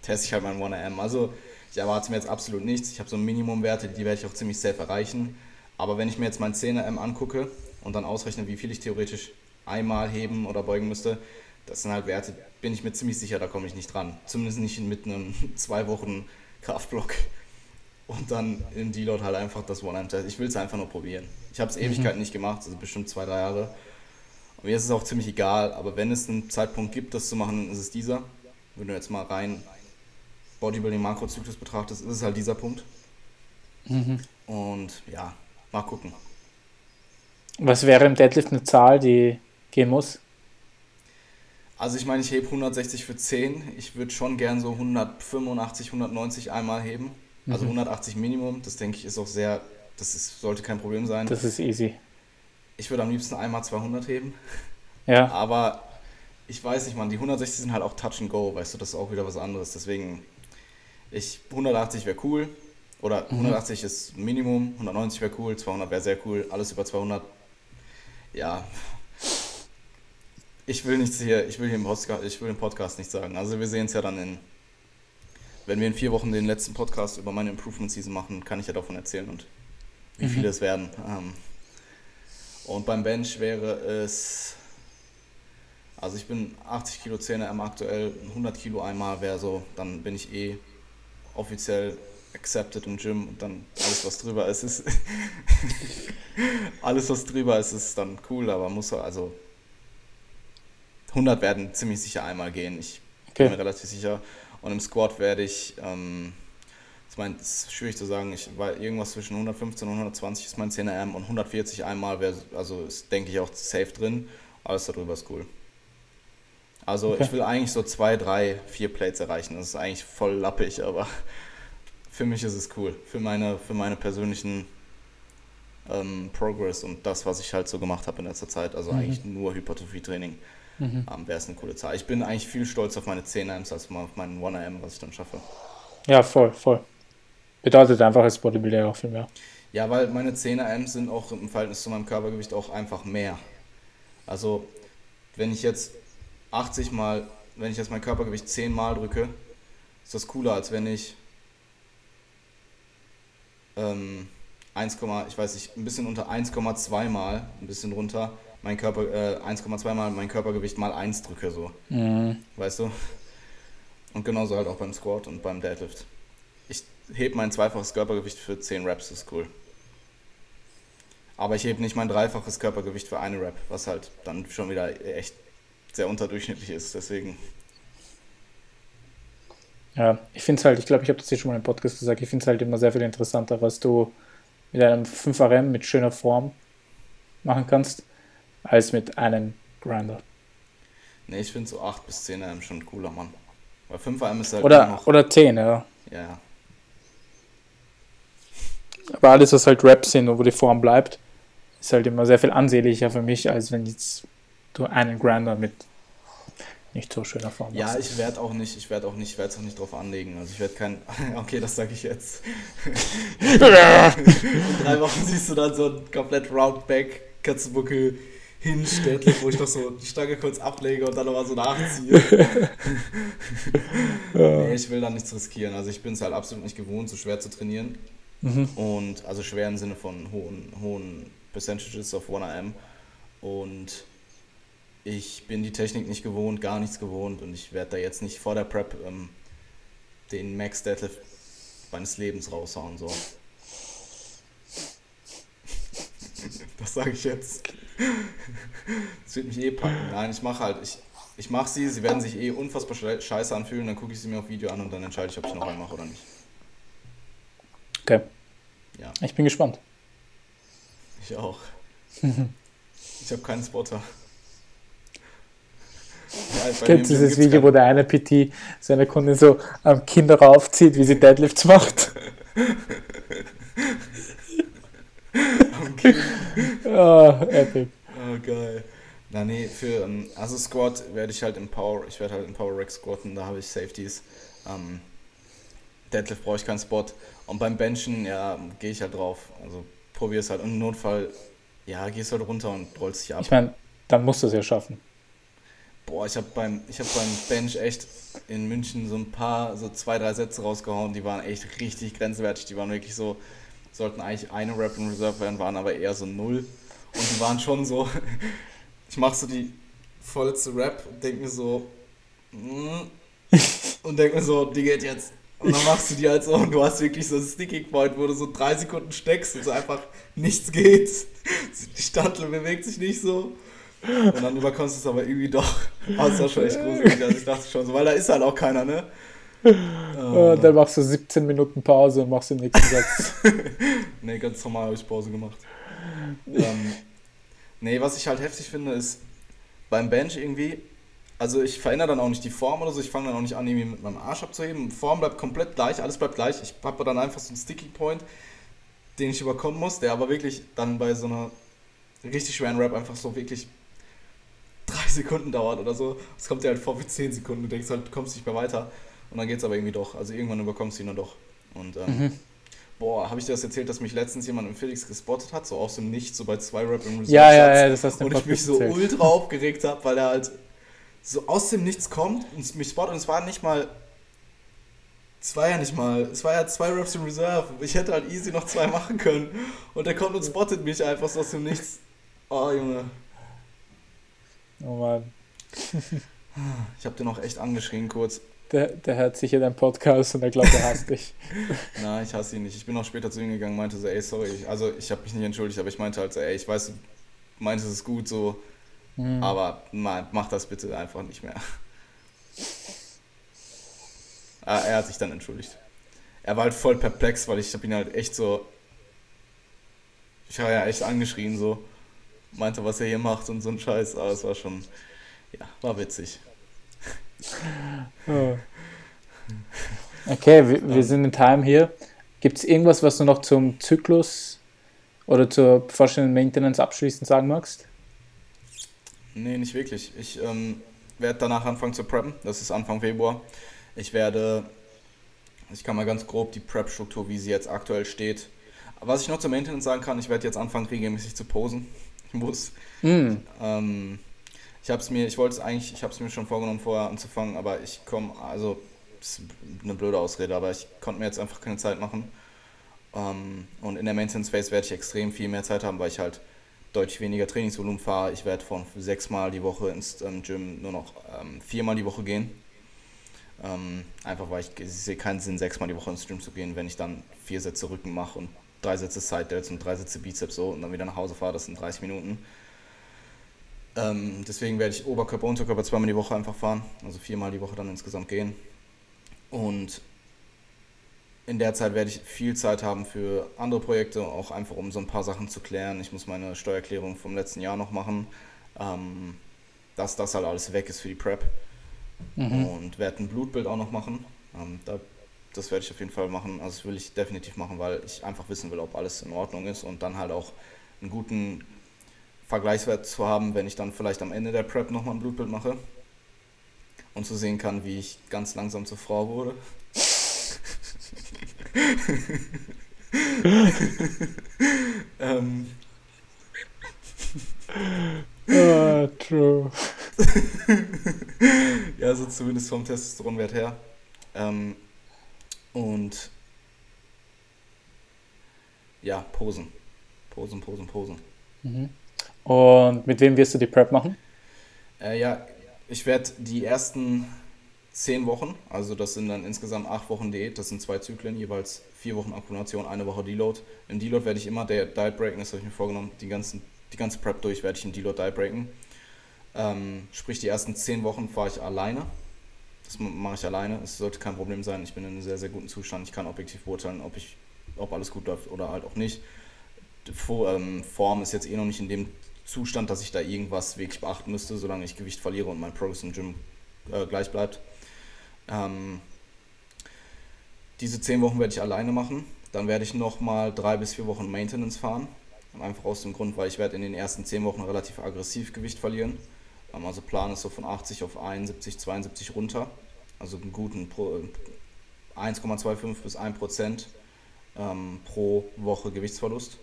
teste ich halt meinen 1AM. Also ich erwarte mir jetzt absolut nichts. Ich habe so Minimumwerte, die werde ich auch ziemlich safe erreichen. Aber wenn ich mir jetzt meinen 10er angucke und dann ausrechne, wie viel ich theoretisch einmal heben oder beugen müsste, das sind halt Werte, bin ich mir ziemlich sicher, da komme ich nicht dran. Zumindest nicht mit einem (laughs) zwei Wochen Kraftblock. Und dann im Deload halt einfach das One-Time-Test. Ich will es einfach nur probieren. Ich habe es Ewigkeiten nicht gemacht, also bestimmt zwei, drei Jahre. Und mir ist es auch ziemlich egal, aber wenn es einen Zeitpunkt gibt, das zu machen, ist es dieser. Wenn du jetzt mal rein Bodybuilding-Makrozyklus betrachtest, ist es halt dieser Punkt. Und ja, mal gucken. Was wäre im Deadlift eine Zahl, die gehen muss? Also ich meine, ich hebe 160 für 10. Ich würde schon gern so 185, 190 einmal heben. Also 180 Minimum. Das denke ich ist auch sehr, das ist, sollte kein Problem sein. Das ist easy. Ich würde am liebsten einmal 200 heben. Ja, Aber ich weiß nicht, man, die 160 sind halt auch Touch and Go, weißt du, das ist auch wieder was anderes. Deswegen, ich 180 wäre cool. Oder 180 ist Minimum, 190 wäre cool, 200 wäre sehr cool, alles über 200. Ja. Ich will nichts hier, ich will hier im Podcast, ich will im Podcast nicht sagen. Also wir sehen es ja dann in, wenn wir in vier Wochen den letzten Podcast über meine Improvement Season machen, kann ich ja davon erzählen und wie viele es werden. Ähm, und beim Bench wäre es, also ich bin 80 Kilo 10 M aktuell, 100 Kilo einmal wäre so, dann bin ich eh offiziell accepted im Gym und dann alles was drüber ist, ist (laughs) alles was drüber ist, ist dann cool, aber muss also 100 werden ziemlich sicher einmal gehen, ich bin okay. mir relativ sicher. Und im Squat werde ich, ähm, ich meine, es ist schwierig zu sagen, ich war irgendwas zwischen 115 und 120 ist mein 10er M und 140 einmal wäre, also ist, denke ich, auch safe drin. Alles darüber ist cool. Also Okay. ich will eigentlich so zwei, drei, vier Plates erreichen. Das ist eigentlich voll lappig, aber für mich ist es cool. Für meine, für meine persönlichen ähm, Progress und das, was ich halt so gemacht habe in letzter Zeit, also eigentlich nur Hypertrophie-Training, Mhm. ähm, wäre es eine coole Zahl. Ich bin eigentlich viel stolz auf meine 10 Ms als auf meinen 1 AM, was ich dann schaffe. Ja, voll, voll. Bedeutet einfach als Bodybuilder auch viel mehr. Ja, weil meine 10 Ms sind auch im Verhältnis zu meinem Körpergewicht auch einfach mehr. Also, wenn ich jetzt 80 mal, wenn ich jetzt mein Körpergewicht 10 mal drücke, ist das cooler, als wenn ich ähm, 1, ich weiß nicht, ein bisschen unter 1,2 mal, ein bisschen runter, mein Körper, äh, 1,2 mal mein Körpergewicht mal 1 drücke, so. Mhm. Weißt du? Und genauso halt auch beim Squat und beim Deadlift. Ich heb mein zweifaches Körpergewicht für 10 Reps, das ist cool. Aber ich heb nicht mein dreifaches Körpergewicht für eine Rep, was halt dann schon wieder echt sehr unterdurchschnittlich ist. Deswegen, Ja, ich finde es halt, ich glaube, ich habe das hier schon mal im Podcast gesagt, ich finde es halt immer sehr viel interessanter, was du mit einem 5RM mit schöner Form machen kannst, als mit einem Grinder. nee, ich finde so 8 bis 10 RM schon cooler, Mann. Weil 5 RM ist halt Oder, noch. oder 10, ja. Ja, ja. Aber alles, was halt Raps sind und wo die Form bleibt, ist halt immer sehr viel ansehnlicher für mich, als wenn jetzt du einen Grinder mit nicht so schöner Form Ja, ich werde auch nicht, ich werde auch nicht, ich werde es auch nicht drauf anlegen. Also ich werde kein, (laughs) okay, das sage ich jetzt. In drei Wochen siehst du dann so ein komplett Roundback Katzenbuckel hinstellt, wo ich noch so die Stange kurz ablege und dann nochmal so nachziehe. (laughs) nee, ich will da nichts riskieren. Also ich bin es halt absolut nicht gewohnt, so schwer zu trainieren. Mhm. Und also schwer im Sinne von hohen, hohen Percentages of 1am. Und ich bin die Technik nicht gewohnt, gar nichts gewohnt und ich werde da jetzt nicht vor der Prep ähm, den Max Deadlift meines Lebens raushauen. So. (laughs) Das sage ich jetzt. Das wird mich eh packen. Nein, ich mache halt, ich, ich mache sie, sie werden sich eh unfassbar sche- scheiße anfühlen, dann gucke ich sie mir auf Video an und dann entscheide ich, ob ich noch einen mache oder nicht. Okay. Ja. Ich bin gespannt. Ich auch. (laughs) ich habe keinen Spotter. Ja, Kennst du dieses Video, wo der eine PT seine Kundin so am Kinder raufzieht, wie sie Deadlifts macht? okay. (laughs) oh, epic. Oh, geil. Na nee, für, ähm, also Squat werde ich halt im Power, ich werde halt im Power Rack squatten, da habe ich Safeties. Ähm, Deadlift brauche ich keinen Spot. Und beim Benchen, ja, gehe ich halt drauf. Also probiere es halt. Und im Notfall, ja, gehst halt runter und rollst dich ab. Ich meine, dann musst du es ja schaffen. Boah, ich habe beim, hab beim Bench echt in München so ein paar, so zwei, drei Sätze rausgehauen, die waren echt richtig grenzwertig. Die waren wirklich so, sollten eigentlich eine Rap in Reserve werden, waren aber eher so null. Und die waren schon so, (laughs) ich mache so die vorletzte Rap und denke mir so, mm, und denke mir so, die geht jetzt. Und dann machst du die halt so und du hast wirklich so ein Sticking Point, wo du so drei Sekunden steckst und so einfach nichts geht. (laughs) Die Standel bewegt sich nicht so. Und dann überkommst du es aber irgendwie doch. (laughs) Aber es war schon echt gruselig. Also ich dachte schon so, weil da ist halt auch keiner, ne? Uh, dann machst du 17 Minuten Pause und machst den nächsten Satz. (laughs) nee, ganz normal habe ich Pause gemacht. ähm, nee, was ich halt heftig finde, ist beim Bench irgendwie, also ich verändere dann auch nicht die Form oder so, ich fange dann auch nicht an, irgendwie mit meinem Arsch abzuheben. Form bleibt komplett gleich, alles bleibt gleich. Ich habe dann einfach so einen Sticky Point, den ich überkommen muss, der aber wirklich dann bei so einer richtig schweren Rap einfach so wirklich (laughs) Sekunden dauert oder so. Es kommt dir halt vor wie zehn Sekunden, du denkst halt, du kommst nicht mehr weiter. Und dann geht es aber irgendwie doch. Also irgendwann überkommst du ihn dann doch. Und ähm, mhm. boah, habe ich dir das erzählt, dass mich letztens jemand im Felix gespottet hat, so aus dem Nichts, so bei zwei Rap im Reserve. Ja, ja, ja, das hast du Und ich mich so erzählt. ultra aufgeregt habe, weil er halt so aus dem Nichts kommt und mich spottet. Und es war nicht mal. Es war ja nicht mal. Es war ja zwei Raps in Reserve. Ich hätte halt easy noch zwei (laughs) machen können. Und er kommt und spottet mich einfach so aus dem Nichts. Oh, Junge. Oh Mann. (laughs) ich habe den auch echt angeschrien kurz. Der, der hört sicher deinen Podcast und er glaubt, er hasst dich. (laughs) Nein, ich hasse ihn nicht. Ich bin auch später zu ihm gegangen und meinte so, ey, sorry. Also ich habe mich nicht entschuldigt, aber ich meinte halt so, ey, ich weiß, du meintest es gut so, mhm. aber mach das bitte einfach nicht mehr. (laughs) Ah, er hat sich dann entschuldigt. Er war halt voll perplex, weil ich habe ihn halt echt so, ich habe ja echt angeschrien so meinte, was er hier macht und so ein Scheiß. Aber es war schon, ja, war witzig. Okay, wir, wir sind in Time hier. Gibt es irgendwas, was du noch zum Zyklus oder zur bevorstehenden Maintenance abschließend sagen magst? Nee, nicht wirklich. Ich ähm, werde danach anfangen zu preppen. Das ist Anfang Februar. Ich werde, ich kann mal ganz grob die Prep-Struktur, wie sie jetzt aktuell steht. Was ich noch zur Maintenance sagen kann, ich werde jetzt anfangen, regelmäßig zu posen (laughs) muss. Mm. Ähm, ich habe es mir, ich wollte es eigentlich, ich habe es mir schon vorgenommen, vorher anzufangen, aber ich komme, also, ist eine blöde Ausrede, aber ich konnte mir jetzt einfach keine Zeit machen. Ähm, und in der Maintenance Phase werde ich extrem viel mehr Zeit haben, weil ich halt deutlich weniger Trainingsvolumen fahre. Ich werde von sechsmal die Woche ins ähm, Gym nur noch ähm, viermal die Woche gehen. Ähm, einfach weil ich, ich sehe keinen Sinn, sechsmal die Woche ins Gym zu gehen, wenn ich dann vier Sätze Rücken mache und drei Sätze Side Delts und drei Sätze Bizeps so und dann wieder nach Hause fahre, das sind 30 Minuten. Ähm, deswegen werde ich Oberkörper, Unterkörper zweimal die Woche einfach fahren, also viermal die Woche dann insgesamt gehen. Und in der Zeit werde ich viel Zeit haben für andere Projekte, auch einfach um so ein paar Sachen zu klären. Ich muss meine Steuererklärung vom letzten Jahr noch machen, ähm, dass das halt alles weg ist für die Prep. Mhm. Und werde ein Blutbild auch noch machen. Ähm, da das werde ich auf jeden Fall machen. Also das will ich definitiv machen, weil ich einfach wissen will, ob alles in Ordnung ist und dann halt auch einen guten Vergleichswert zu haben, wenn ich dann vielleicht am Ende der Prep nochmal ein Blutbild mache und zu sehen kann, wie ich ganz langsam zur Frau wurde. (laughs) ähm. ah, true. (laughs) ja, so zumindest vom Testosteronwert her. Ähm, und ja, posen. Posen, posen, posen. Mhm. Und mit wem wirst du die Prep machen? Äh, ja, ich werde die ersten zehn Wochen, also das sind dann insgesamt acht Wochen Diät, das sind zwei Zyklen, jeweils vier Wochen Akkumulation, eine Woche Deload. Im Deload werde ich immer der Diet breaken, das habe ich mir vorgenommen, die, ganzen, die ganze Prep durch werde ich im Deload Diet breaken. Ähm, sprich, die ersten zehn Wochen fahre ich alleine das mache ich alleine. Es sollte kein Problem sein. Ich bin in einem sehr, sehr guten Zustand. Ich kann objektiv beurteilen, ob ich ob alles gut läuft oder halt auch nicht. Ähm, Form ist jetzt eh noch nicht in dem Zustand, dass ich da irgendwas wirklich beachten müsste, solange ich Gewicht verliere und mein Progress im Gym äh, gleich bleibt. Ähm, diese zehn Wochen werde ich alleine machen. Dann werde ich nochmal drei bis vier Wochen Maintenance fahren. Einfach aus dem Grund, weil ich werde in den ersten zehn Wochen relativ aggressiv Gewicht verlieren. Also Plan ist so von 80 auf 71, 72 runter. Also einen guten 1,25 bis 1 Prozent ähm, pro Woche Gewichtsverlust.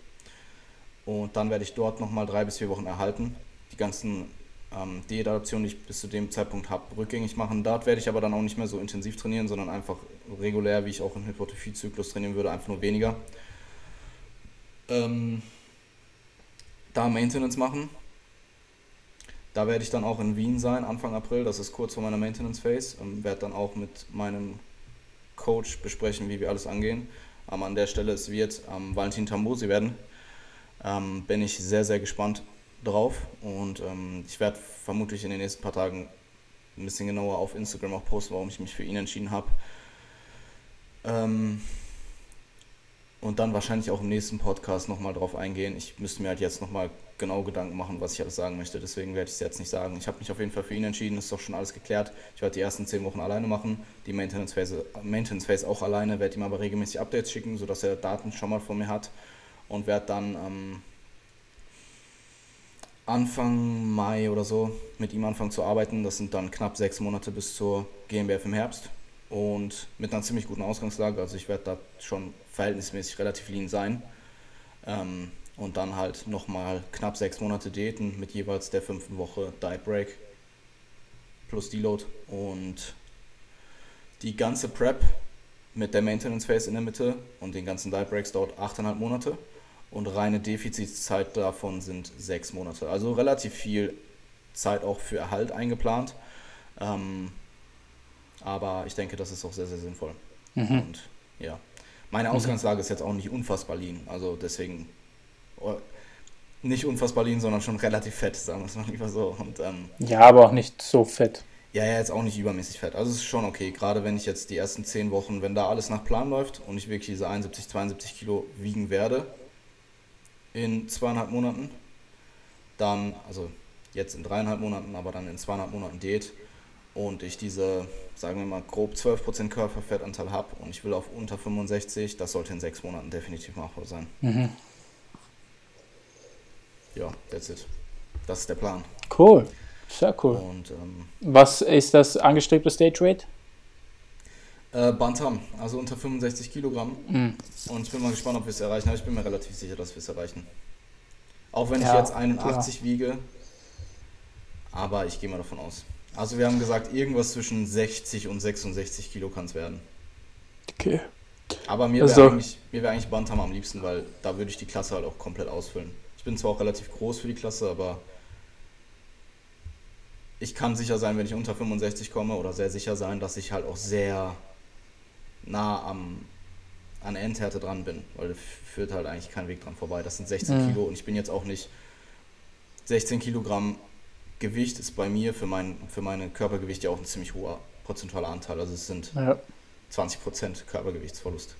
Und dann werde ich dort nochmal drei bis vier Wochen erhalten. Die ganzen ähm, Diätadaptionen, die ich bis zu dem Zeitpunkt habe, rückgängig machen. Dort werde ich aber dann auch nicht mehr so intensiv trainieren, sondern einfach regulär, wie ich auch im Hypertrophie-Zyklus trainieren würde, einfach nur weniger. Ähm, da Maintenance machen. Da werde ich dann auch in Wien sein, Anfang April. Das ist kurz vor meiner Maintenance Phase. Ähm, werde dann auch mit meinem Coach besprechen, wie wir alles angehen. Ähm, an der Stelle, es wird ähm, Valentin Tambosi werden. Ähm, bin ich sehr, sehr gespannt drauf. Und ähm, ich werde vermutlich in den nächsten paar Tagen ein bisschen genauer auf Instagram auch posten, warum ich mich für ihn entschieden habe. Ähm, und dann wahrscheinlich auch im nächsten Podcast nochmal drauf eingehen. Ich müsste mir halt jetzt nochmal genau Gedanken machen, was ich alles sagen möchte. Deswegen werde ich es jetzt nicht sagen. Ich habe mich auf jeden Fall für ihn entschieden. Ist doch schon alles geklärt. Ich werde die ersten zehn Wochen alleine machen. Die Maintenance Phase, Maintenance Phase auch alleine. Werde ihm aber regelmäßig Updates schicken, sodass er Daten schon mal von mir hat. Und werde dann ähm, Anfang Mai oder so mit ihm anfangen zu arbeiten. Das sind dann knapp sechs Monate bis zur GmbF im Herbst und mit einer ziemlich guten Ausgangslage. Also ich werde da schon verhältnismäßig relativ lean sein. Ähm, und dann halt nochmal knapp sechs Monate Diäten mit jeweils der fünften Woche Diet Break plus Deload und die ganze Prep mit der Maintenance Phase in der Mitte und den ganzen Diet Breaks dauert 8,5 Monate und reine Defizitzeit davon sind sechs Monate. Also relativ viel Zeit auch für Erhalt eingeplant. Ähm, aber ich denke, das ist auch sehr, sehr sinnvoll. Mhm. Und ja, meine Ausgangslage ist jetzt auch nicht unfassbar lean. Also deswegen oh, nicht unfassbar lean, sondern schon relativ fett, sagen wir es mal lieber so. Und, ähm, ja, aber auch nicht so fett. Ja, ja, jetzt auch nicht übermäßig fett. Also es ist schon okay, gerade wenn ich jetzt die ersten zehn Wochen, wenn da alles nach Plan läuft und ich wirklich diese 71, 72 Kilo wiegen werde in zweieinhalb Monaten, dann, also jetzt in dreieinhalb Monaten, aber dann in zweieinhalb Monaten Diät, und ich diese, sagen wir mal, grob 12% Körperfettanteil habe und ich will auf unter 65, das sollte in sechs Monaten definitiv machbar sein. Mhm. Ja, that's it. Das ist der Plan. Cool. Sehr cool. Und, ähm, Was ist das angestrebte Stage Weight? Äh, Bantam, also unter 65 Kilogramm. Mhm. Und ich bin mal gespannt, ob wir es erreichen. Aber ich bin mir relativ sicher, dass wir es erreichen. Auch wenn ja, ich jetzt 81 klar. wiege. Aber ich gehe mal davon aus. Also wir haben gesagt, irgendwas zwischen 60 und 66 Kilo kann es werden. Okay. Aber mir wäre also, eigentlich, wär eigentlich Bantam am liebsten, weil da würde ich die Klasse halt auch komplett ausfüllen. Ich bin zwar auch relativ groß für die Klasse, aber ich kann sicher sein, wenn ich unter 65 komme oder sehr sicher sein, dass ich halt auch sehr nah am, an Endhärte dran bin, weil führt halt eigentlich kein Weg dran vorbei. Das sind 16 mhm. Kilo und ich bin jetzt auch nicht 16 Kilogramm Gewicht ist bei mir für mein für meine Körpergewicht ja auch ein ziemlich hoher prozentualer Anteil. Also es sind ja. 20% Körpergewichtsverlust.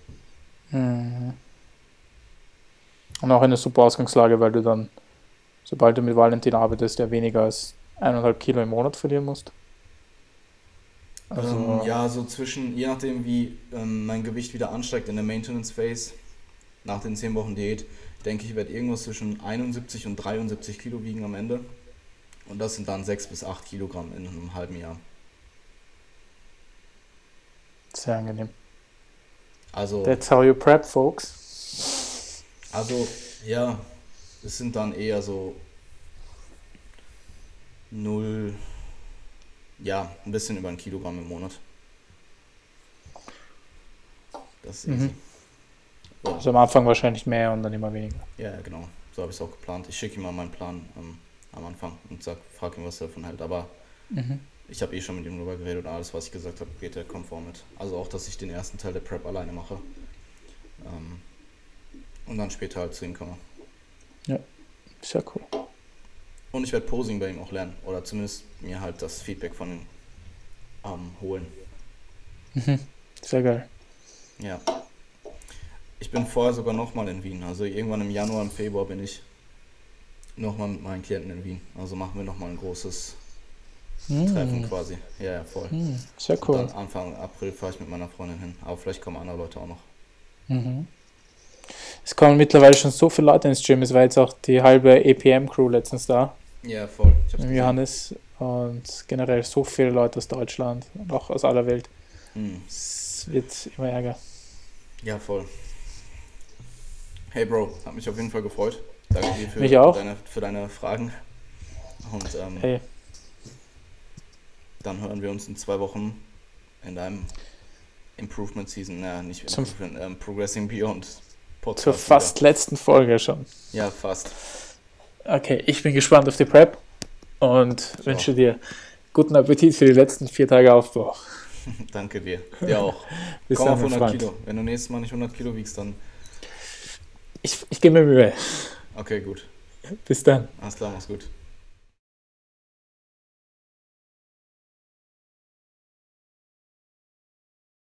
Mhm. Und auch eine super Ausgangslage, weil du dann, sobald du mit Valentin arbeitest, ja weniger als eineinhalb Kilo im Monat verlieren musst. Also ähm, ja, so zwischen, je nachdem wie ähm, mein Gewicht wieder ansteigt in der Maintenance Phase, nach den 10 Wochen Diät, denke ich, werde irgendwas zwischen 71 und 73 Kilo wiegen am Ende. Und das sind dann 6 bis 8 Kilogramm in einem halben Jahr. Sehr angenehm. Also. That's how you prep, folks. Also, ja, es sind dann eher so 0, ja, ein bisschen über ein Kilogramm im Monat. Das ist mhm. Ja. Also am Anfang wahrscheinlich mehr und dann immer weniger. Ja, genau. So habe ich es auch geplant. Ich schicke ihm mal meinen Plan. Ähm, am Anfang und sag, frag ihn, was er davon hält. Aber mhm. ich habe eh schon mit ihm darüber geredet und alles, was ich gesagt habe, geht er konform mit. Also auch, dass ich den ersten Teil der Prep alleine mache. Ähm, und dann später halt zu ihm komme. Ja, sehr cool. Und ich werde Posing bei ihm auch lernen. Oder zumindest mir halt das Feedback von ihm ähm, holen. Mhm. Sehr geil. Ja. Ich bin vorher sogar nochmal in Wien. Also irgendwann im Januar, im Februar bin ich nochmal mit meinen Klienten in Wien. Also machen wir nochmal ein großes Treffen quasi. Ja, ja, voll. Hm, sehr Und cool. dann Anfang April fahre ich mit meiner Freundin hin. Aber vielleicht kommen andere Leute auch noch. Es kommen mittlerweile schon so viele Leute ins Gym. Es war jetzt auch die halbe EPM-Crew letztens da. Ja, voll. Johannes und generell so viele Leute aus Deutschland und auch aus aller Welt. Hm. Es wird immer ärger. Ja, voll. Hey Bro, hat mich auf jeden Fall gefreut. Danke dir für, Mich auch. Deine, für deine Fragen. Und ähm, Hey, dann hören wir uns in zwei Wochen in deinem Improvement Season, ja, nicht Zum- ähm, Progressing Beyond Podcast. zur fast letzten Folge schon. Wieder. Ja, fast. Okay, ich bin gespannt auf die Prep und wünsche dir guten Appetit für die letzten vier Tage Aufbau. (laughs) Danke dir. Dir auch. (laughs) Bis Komm dann, auf mein 100 Freund. Kilo. Wenn du nächstes Mal nicht 100 Kilo wiegst, dann. Ich, ich gebe mir Mühe. Okay, gut. Bis dann. Alles klar, mach's gut.